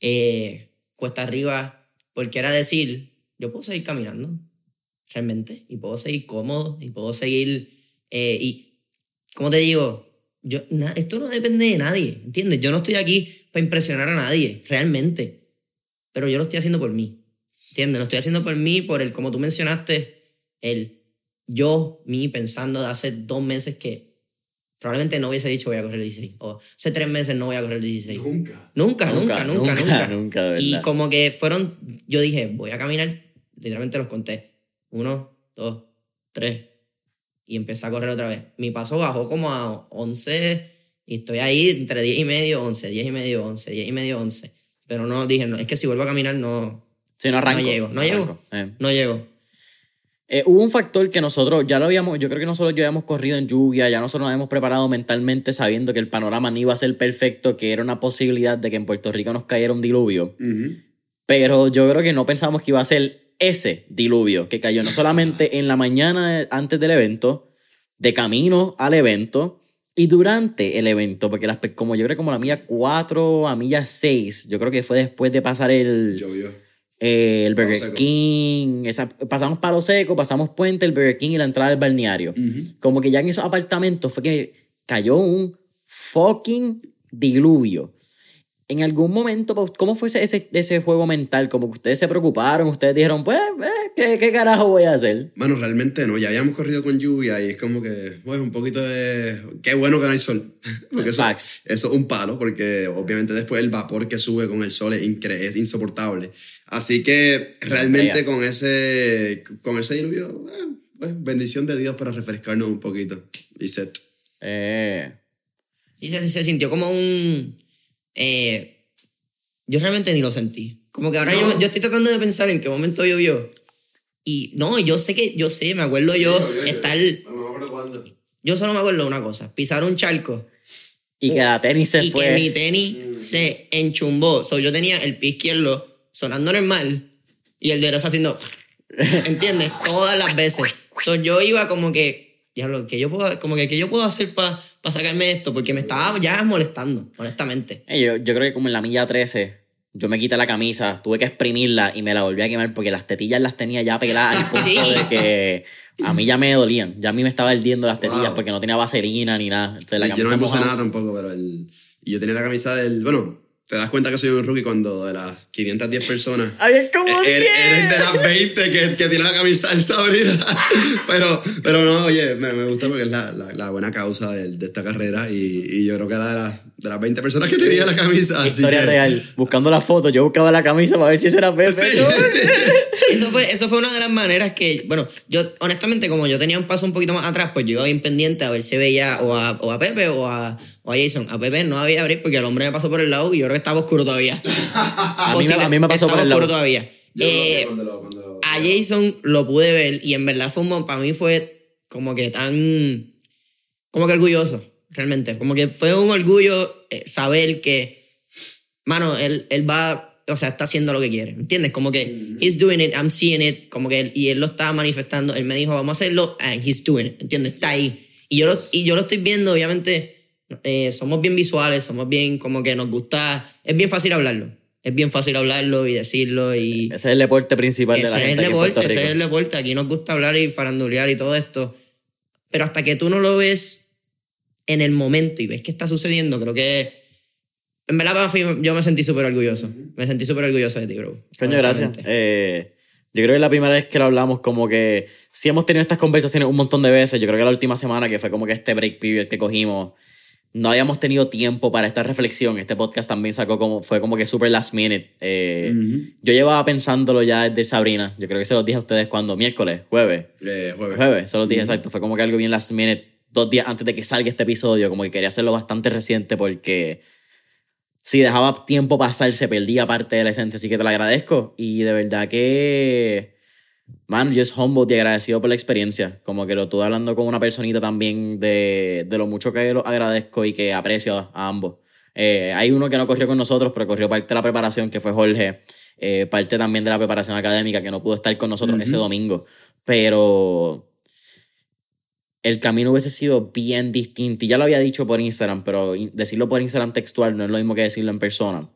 eh, cuesta arriba, porque era decir, yo puedo seguir caminando, realmente, y puedo seguir cómodo, y puedo seguir, eh, y, como te digo, yo, na- esto no depende de nadie, ¿entiendes? Yo no estoy aquí para impresionar a nadie, realmente, pero yo lo estoy haciendo por mí, ¿entiendes? Lo estoy haciendo por mí, por el, como tú mencionaste, el yo, mí, pensando de hace dos meses que probablemente no hubiese dicho voy a correr el 16, o hace tres meses no voy a correr el 16. Nunca. Nunca, nunca, nunca, nunca. nunca, <laughs> y como que fueron, yo dije, voy a caminar, literalmente los conté. Uno, dos, tres. Y empecé a correr otra vez. Mi paso bajó como a 11 y estoy ahí entre 10 y medio, 11, 10 y medio, 11, 10 y medio, 11. Pero no, dije, no, es que si vuelvo a caminar no, Sí, no arranco. no llego, no llego, Eh. no llego. Eh, hubo un factor que nosotros ya lo habíamos, yo creo que nosotros ya habíamos corrido en lluvia, ya nosotros nos habíamos preparado mentalmente sabiendo que el panorama no iba a ser perfecto, que era una posibilidad de que en Puerto Rico nos cayera un diluvio. Ujú. Pero yo creo que no pensábamos que iba a ser ese diluvio que cayó no solamente en la mañana antes del evento, de camino al evento y durante el evento, porque las, como yo creo como la milla 4 a milla 6, yo creo que fue después de pasar el, eh, el Burger. King, esa- pasamos Palo Seco, pasamos Puente, el Burger King y la entrada del balneario. Como que ya en esos apartamentos fue que cayó un fucking diluvio. En algún momento, pues, ¿cómo fue ese, ese, ese juego mental? Como que ustedes se preocuparon, ustedes dijeron, pues, eh, ¿qué, ¿qué carajo voy a hacer? Bueno, realmente no, ya habíamos corrido con lluvia y es como que, pues, un poquito de... Qué bueno que no hay sol. <laughs> Porque eso, Facts. eso es un palo, porque obviamente después el vapor que sube con el sol es, incre- es insoportable. Así que realmente con ese, con ese diluvio, eh, pues, bendición de Dios para refrescarnos un poquito. Y set. Eh, Sí, se, se sintió como un... eh, yo realmente ni lo sentí. Como que ahora No. yo, yo estoy tratando de pensar en qué momento llovió. Y no, yo sé que, yo sé, me acuerdo yo estar... No me acuerdo cuándo. Yo solo me acuerdo de una cosa, pisar un charco y que la tenis se y fue. que mi tenis se enchumbó. So, yo tenía el pie izquierdo sonando normal y el derecho haciendo... <laughs> ¿Entiendes? Todas las veces. So, yo iba como que... Diablo, que yo puedo, como que, ¿qué yo puedo hacer para sacarme esto? Porque me estaba ya molestando, honestamente. Eh, yo, yo creo que como en la milla 13, yo me quité la camisa, tuve que exprimirla y me la volví a quemar porque las tetillas las tenía ya peladas al <laughs> punto Sí. de que a mí ya me dolían. Ya a mí me estaba ardiendo las tetillas Wow. porque no tenía vaselina ni nada. Entonces, la Y yo no me puse mojada- nada tampoco, pero el... Y yo tenía la camisa del... Bueno, te das cuenta que soy un rookie cuando de las 510 personas... Había como e- Eres, 10. eres de las 20 que, que tiene la camisa del Sabrina. <laughs> pero, pero no, oye, me, me gusta porque es la, la, la buena causa de, de esta carrera y, y yo creo que era de las, de las 20 personas que tenía la camisa. Así Historia que, real. Buscando la foto, yo buscaba la camisa para ver si esa era Pepe. Sí. ¿no? <laughs> Eso fue, eso fue una de las maneras que, bueno, yo honestamente como yo tenía un paso un poquito más atrás, pues yo iba bien pendiente a ver si veía o a, o a Pepe o a, o a Jason. A Pepe no había abrir porque el hombre me pasó por el lado y yo creo que estaba oscuro todavía. <laughs> A mí, me, a mí me pasó por el lado. oscuro todavía. Eh, cuando lo- cuando lo- a Jason lo pude ver y en verdad fue un, para mí fue como que tan, como que orgulloso, realmente. Como que fue un orgullo eh, saber que, mano, él, él va, o sea, está haciendo lo que quiere, ¿entiendes? Como que he's doing it, I'm seeing it, como que él, y él lo estaba manifestando, él me dijo, vamos a hacerlo, and he's doing it, ¿entiendes? Está ahí. Y yo lo, y yo lo estoy viendo, obviamente, eh, somos bien visuales, somos bien, como que nos gusta, es bien fácil hablarlo. Es bien fácil hablarlo y decirlo y... Ese es el deporte principal de la Ese es el gente aquí deporte, ese es el deporte. Aquí nos gusta hablar y farandulear y todo esto. Pero hasta que tú no lo ves en el momento y ves qué está sucediendo, creo que. En verdad, yo me sentí súper orgulloso. Me sentí súper orgulloso de ti, bro. Coño, gracias. Eh, yo creo que la primera vez que lo hablamos, como que sí hemos tenido estas conversaciones un montón de veces. Yo creo que la última semana, que fue como que este break period que cogimos, no habíamos tenido tiempo para esta reflexión. Este podcast también sacó como, fue como que super last minute. Eh, Yo llevaba pensándolo ya desde Sabrina. Yo creo que se los dije a ustedes cuando, miércoles, jueves. Eh, jueves. Jueves, se los dije, exacto. Fue como que algo bien last minute, dos días antes de que salga este episodio, como que quería hacerlo bastante reciente porque si dejaba tiempo pasar, se perdía parte de la esencia. Así que te lo agradezco. Y de verdad que, man, yo es humble y agradecido por la experiencia. Como que lo estuve hablando con una personita también de, de lo mucho que lo agradezco y que aprecio a, a ambos. Eh, hay uno que no corrió con nosotros, pero corrió parte de la preparación, que fue Jorge. Eh, parte también de la preparación académica, que no pudo estar con nosotros ese domingo. Pero el camino hubiese sido bien distinto. Y ya lo había dicho por Instagram, pero decirlo por Instagram textual no es lo mismo que decirlo en persona.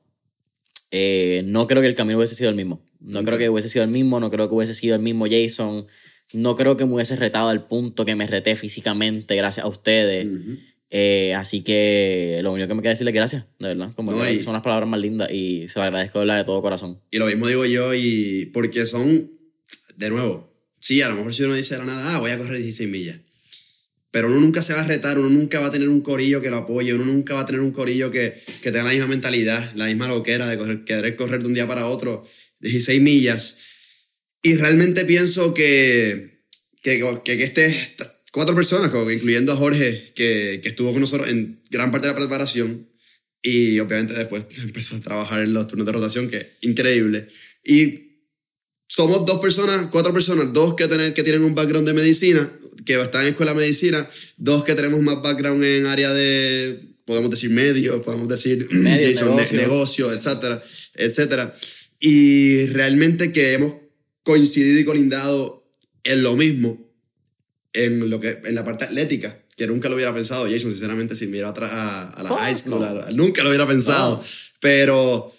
Eh, no creo que el camino hubiese sido el mismo. No creo que hubiese sido el mismo, no creo que hubiese sido el mismo Jason. No creo que me hubiese retado al punto que me reté físicamente gracias a ustedes. Eh, así que lo único que me queda decirle es gracias, de verdad. Como No, que son las palabras más lindas y se lo agradezco de, todo corazón. Y lo mismo digo yo, y porque son, de nuevo, sí, a lo mejor si uno dice de la nada, ah, voy a correr 16 millas. Pero uno nunca se va a retar, uno nunca va a tener un corillo que lo apoye, uno nunca va a tener un corillo que, que tenga la misma mentalidad, la misma loquera de correr, querer correr de un día para otro 16 millas. Y realmente pienso que, que, que, que este, cuatro personas, incluyendo a Jorge, que, que estuvo con nosotros en gran parte de la preparación, y obviamente después <laughs> empezó a trabajar en los turnos de rotación, que increíble. Y somos dos personas, cuatro personas, dos que, tener, que tienen un background de medicina, que están en escuela de medicina, dos que tenemos más background en área de, podemos decir medios, podemos decir <clears throat> Medios, Jason, ne- negocio. negocio, etcétera, etcétera. Y realmente que hemos coincidido y colindado en lo mismo, en, lo que, en la parte atlética, que nunca lo hubiera pensado, Jason, sinceramente, si me iba atrás a, a la Fuck, high school, no. a nunca lo hubiera pensado. No. Pero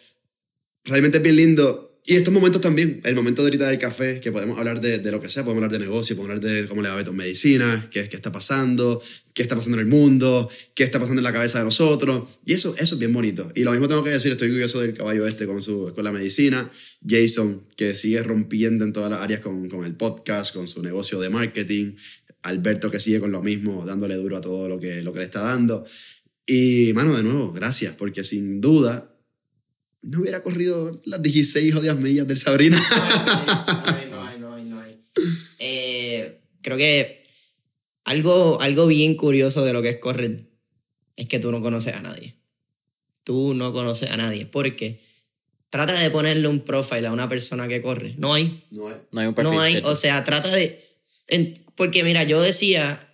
realmente es bien lindo. Y estos momentos también, el momento de ahorita del café, que podemos hablar de, de lo que sea, podemos hablar de negocio, podemos hablar de cómo le va a Beto en medicina, qué, qué está pasando, qué está pasando en el mundo, qué está pasando en la cabeza de nosotros. Y eso, eso es bien bonito. Y lo mismo tengo que decir, estoy orgulloso del caballo este con su escuela de medicina, Jason, que sigue rompiendo en todas las áreas con, con el podcast, con su negocio de marketing, Alberto que sigue con lo mismo, dándole duro a todo lo que, lo que le está dando. Y, mano, de nuevo, gracias, porque sin duda no hubiera corrido las 16 jodidas millas del Sabrina. No hay, no hay, no hay. Eh, creo que algo, algo bien curioso de lo que es correr es que tú no conoces a nadie. Tú no conoces a nadie. Porque trata de ponerle un profile a una persona que corre. No hay. No hay. No hay un perfil. No hay. O sea, trata de. en- porque mira, yo decía,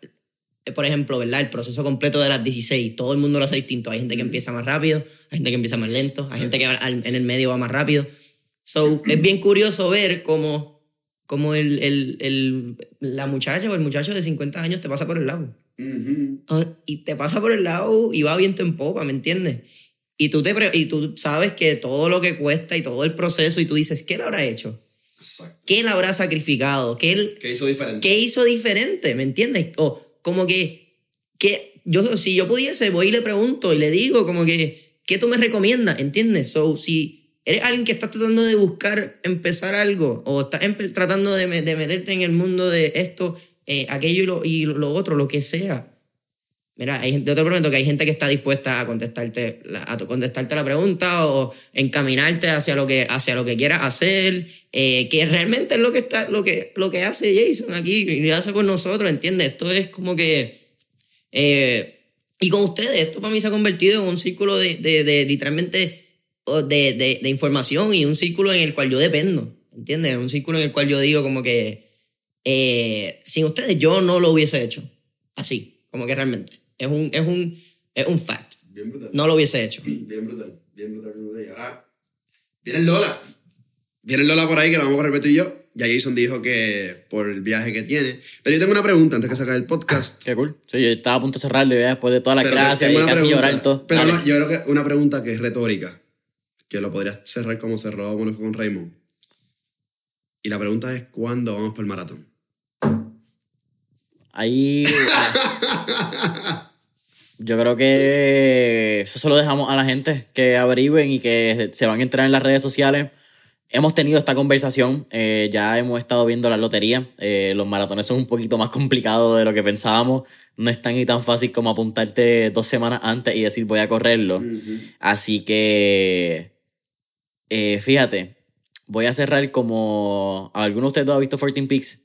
por ejemplo, ¿verdad? El proceso completo de las 16, todo el mundo lo hace distinto. Hay gente que empieza más rápido, hay gente que empieza más lento, hay gente que en el medio va más rápido. So, es bien curioso ver cómo, cómo el, el, el- la muchacha o el muchacho de 50 años te pasa por el lado. Ujú. Ah, Y te pasa por el lado y va viento en popa, ¿me entiendes? Y tú, te y tú sabes que todo lo que cuesta y todo el proceso, y tú dices, ¿qué le habrá hecho? Exacto. ¿Qué le habrá sacrificado? ¿Qué él, ¿Qué hizo diferente? ¿Qué hizo diferente? ¿Me entiendes? O como que, que yo, si yo pudiese, voy y le pregunto y le digo como que, ¿qué tú me recomiendas? ¿Entiendes? So, si eres alguien que está tratando de buscar empezar algo o estás tratando de, de meterte en el mundo de esto, eh, aquello y lo, y lo otro, lo que sea. Mira, hay, yo te prometo que hay gente que está dispuesta a contestarte la, a contestarte la pregunta o encaminarte hacia lo que, hacia lo que quieras hacer, eh, que realmente es lo que, está, lo, que, lo que hace Jason aquí y lo hace con nosotros, ¿entiendes? Esto es como que... eh, y con ustedes, esto para mí se ha convertido en un círculo de, de, de literalmente de, de, de información y un círculo en el cual yo dependo, ¿entiendes? Un círculo en el cual yo digo como que eh, sin ustedes yo no lo hubiese hecho así, como que realmente. Es un, es un, es un fact. Bien brutal. No lo hubiese hecho. Bien brutal. Bien brutal. bien brutal. Y ahora viene Lola. Viene el Lola por ahí que lo vamos a y yo. Ya Jason dijo que por el viaje que tiene. Pero yo tengo una pregunta antes que sacar el podcast. Qué cool. Sí, yo estaba a punto de ya después de todas las Pero gracias y casi pregunta. llorar todo. Pero no, yo creo que una pregunta que es retórica. Que lo podrías cerrar como cerró con con Raymond. Y la pregunta es: ¿cuándo vamos por el maratón? Ahí. <laughs> Yo creo que eso se lo dejamos a la gente que averigüen y que se van a entrar en las redes sociales. Hemos tenido esta conversación, eh, ya hemos estado viendo la lotería. eh, los maratones son un poquito más complicados de lo que pensábamos. No es tan y tan fácil como apuntarte dos semanas antes y decir voy a correrlo. Así que, eh, fíjate, voy a cerrar como... ¿Alguno de ustedes ha visto 14 Peaks?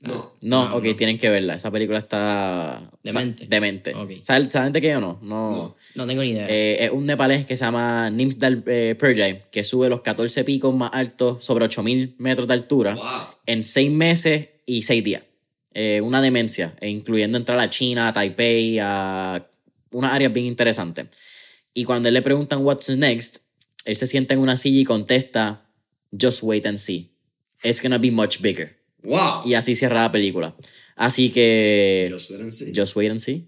No. No, No, ok, no. tienen que verla. Esa película está... Demente. o sea, demente. Ok. ¿Saben, ¿Saben de qué o no? No. No. No tengo ni idea. Eh, es un nepalés que se llama Nimsdal eh, Purjai, que sube los 14 picos más altos sobre 8000 metros de altura Wow. en 6 meses y 6 días. Eh, una demencia, e incluyendo entrar a China, a Taipei, a unas áreas bien interesantes. Y cuando él le preguntan what's next, él se sienta en una silla y contesta, just wait and see. It's gonna be much bigger. ¡Wow! Y así cierra la película. Así que. Just wait and see. Just wait and see.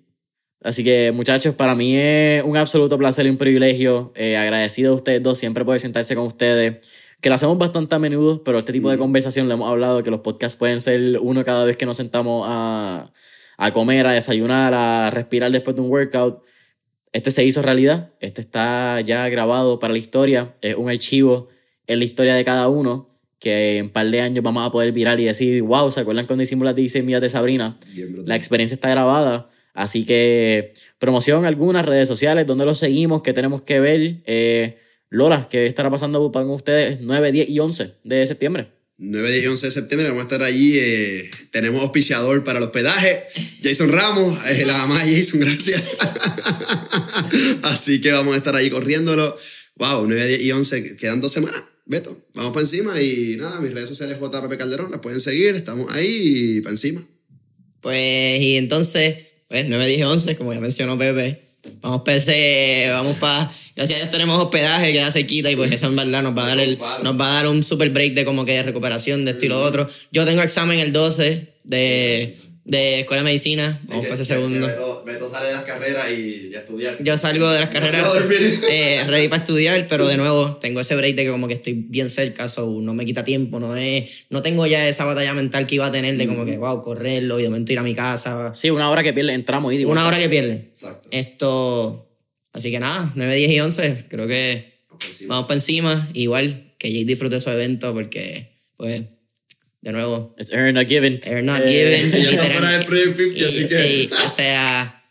Así que, muchachos, para mí es un absoluto placer y un privilegio. Eh, agradecido a ustedes dos, siempre poder sentarse con ustedes. Que lo hacemos bastante a menudo, pero este tipo de conversación le hemos hablado que los podcasts pueden ser uno cada vez que nos sentamos a, a comer, a desayunar, a respirar después de un workout. Este se hizo realidad. Este está ya grabado para la historia. Es un archivo en la historia de cada uno que en un par de años vamos a poder virar y decir, wow, ¿se acuerdan cuando hicimos las 16 millas de Sabrina? Bien. La experiencia está grabada. Así que promoción algunas redes sociales, donde los seguimos, qué tenemos que ver. Eh, Lola, ¿qué estará pasando con ustedes 9, 10 y 11 de septiembre? 9, 10 y 11 de septiembre vamos a estar allí. eh, tenemos auspiciador para el hospedaje, Jason Ramos, eh, la mamá de Jason, gracias. <laughs> Así que vamos a estar ahí corriéndolo. Wow, 9, 10 y 11, quedan dos semanas. Beto, vamos para encima y nada, mis redes sociales JPP Calderón, las pueden seguir, estamos ahí y para encima. Pues, y entonces, pues 9, 10, 11, como ya mencionó Pepe. Vamos para ese, vamos para. Gracias a Dios tenemos hospedaje, queda cerquita y pues eso en verdad nos va a dar, el, nos va a dar un super break de como que de recuperación de esto y lo otro. Yo tengo examen el 12 de, de Escuela de Medicina, vamos para ese segundo. Beto, sale de las carreras y, a estudiar. Yo salgo de las <laughs> carreras eh, ready para estudiar, pero de nuevo tengo ese break de que como que estoy bien cerca, so no me quita tiempo, no es, no tengo ya esa batalla mental que iba a tener de como que, wow, correrlo y de momento ir a mi casa. Sí, una hora que pierde, entramos y digo, Una hora que pierde. Exacto. Esto, así que nada, 9, 10 y 11, creo que Vamos para encima. vamos para encima. Igual que Jay disfrute su evento porque, pues, de nuevo, It's earn not given. They're not Eh, given. ya está literal- fuera del Project 50, así que- y- o sea,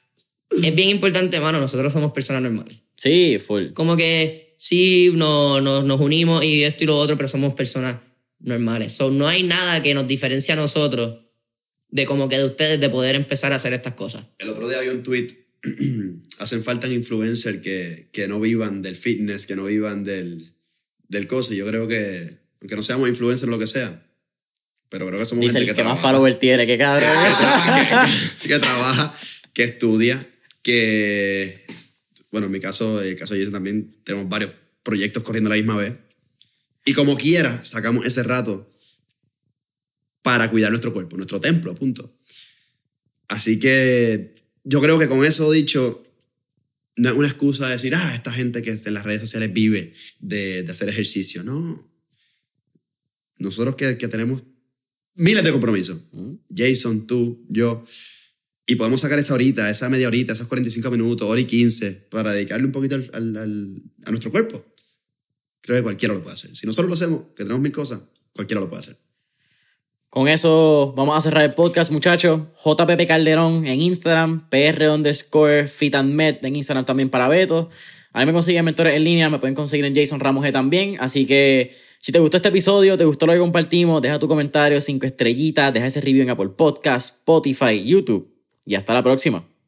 es bien importante, mano. Nosotros somos personas normales. Sí, full. Como que sí, no, no- nos unimos y esto y lo otro, pero somos personas normales. So, no hay nada que nos diferencie a nosotros de como que de ustedes de poder empezar a hacer estas cosas. El otro día había un tweet. <clears throat> Hacen falta influencers que, que no vivan del fitness, que no vivan del, del coso. Y yo creo que, aunque no seamos influencers lo que sea, pero creo que somos Dice gente el que, que más trabaja, follower tiene, <laughs> que cabrón. que, que trabaja, que estudia, que. Bueno, en mi caso, en el caso de Jason también tenemos varios proyectos corriendo a la misma vez. Y como quiera, sacamos ese rato para cuidar nuestro cuerpo, nuestro templo, punto. Así que yo creo que con eso dicho, no es una excusa de decir, ah, esta gente que en las redes sociales vive de, de hacer ejercicio. No. Nosotros que, que tenemos miles de compromisos, Jason, tú, yo, y podemos sacar esa horita, esa media horita, esos 45 minutos, hora y 15, para dedicarle un poquito al- al- al- a nuestro cuerpo. Creo que cualquiera lo puede hacer. Si nosotros lo hacemos, que tenemos mil cosas, cualquiera lo puede hacer. Con eso vamos a cerrar el podcast, muchachos. JPP Calderón en Instagram, PR underscore fit and med en Instagram también para Beto. A mí me consiguen mentores en línea, me pueden conseguir en Jason Ramos G también. Así que si te gustó este episodio, te gustó lo que compartimos, deja tu comentario, cinco estrellitas, deja ese review en Apple Podcast, Spotify, YouTube. Y hasta la próxima.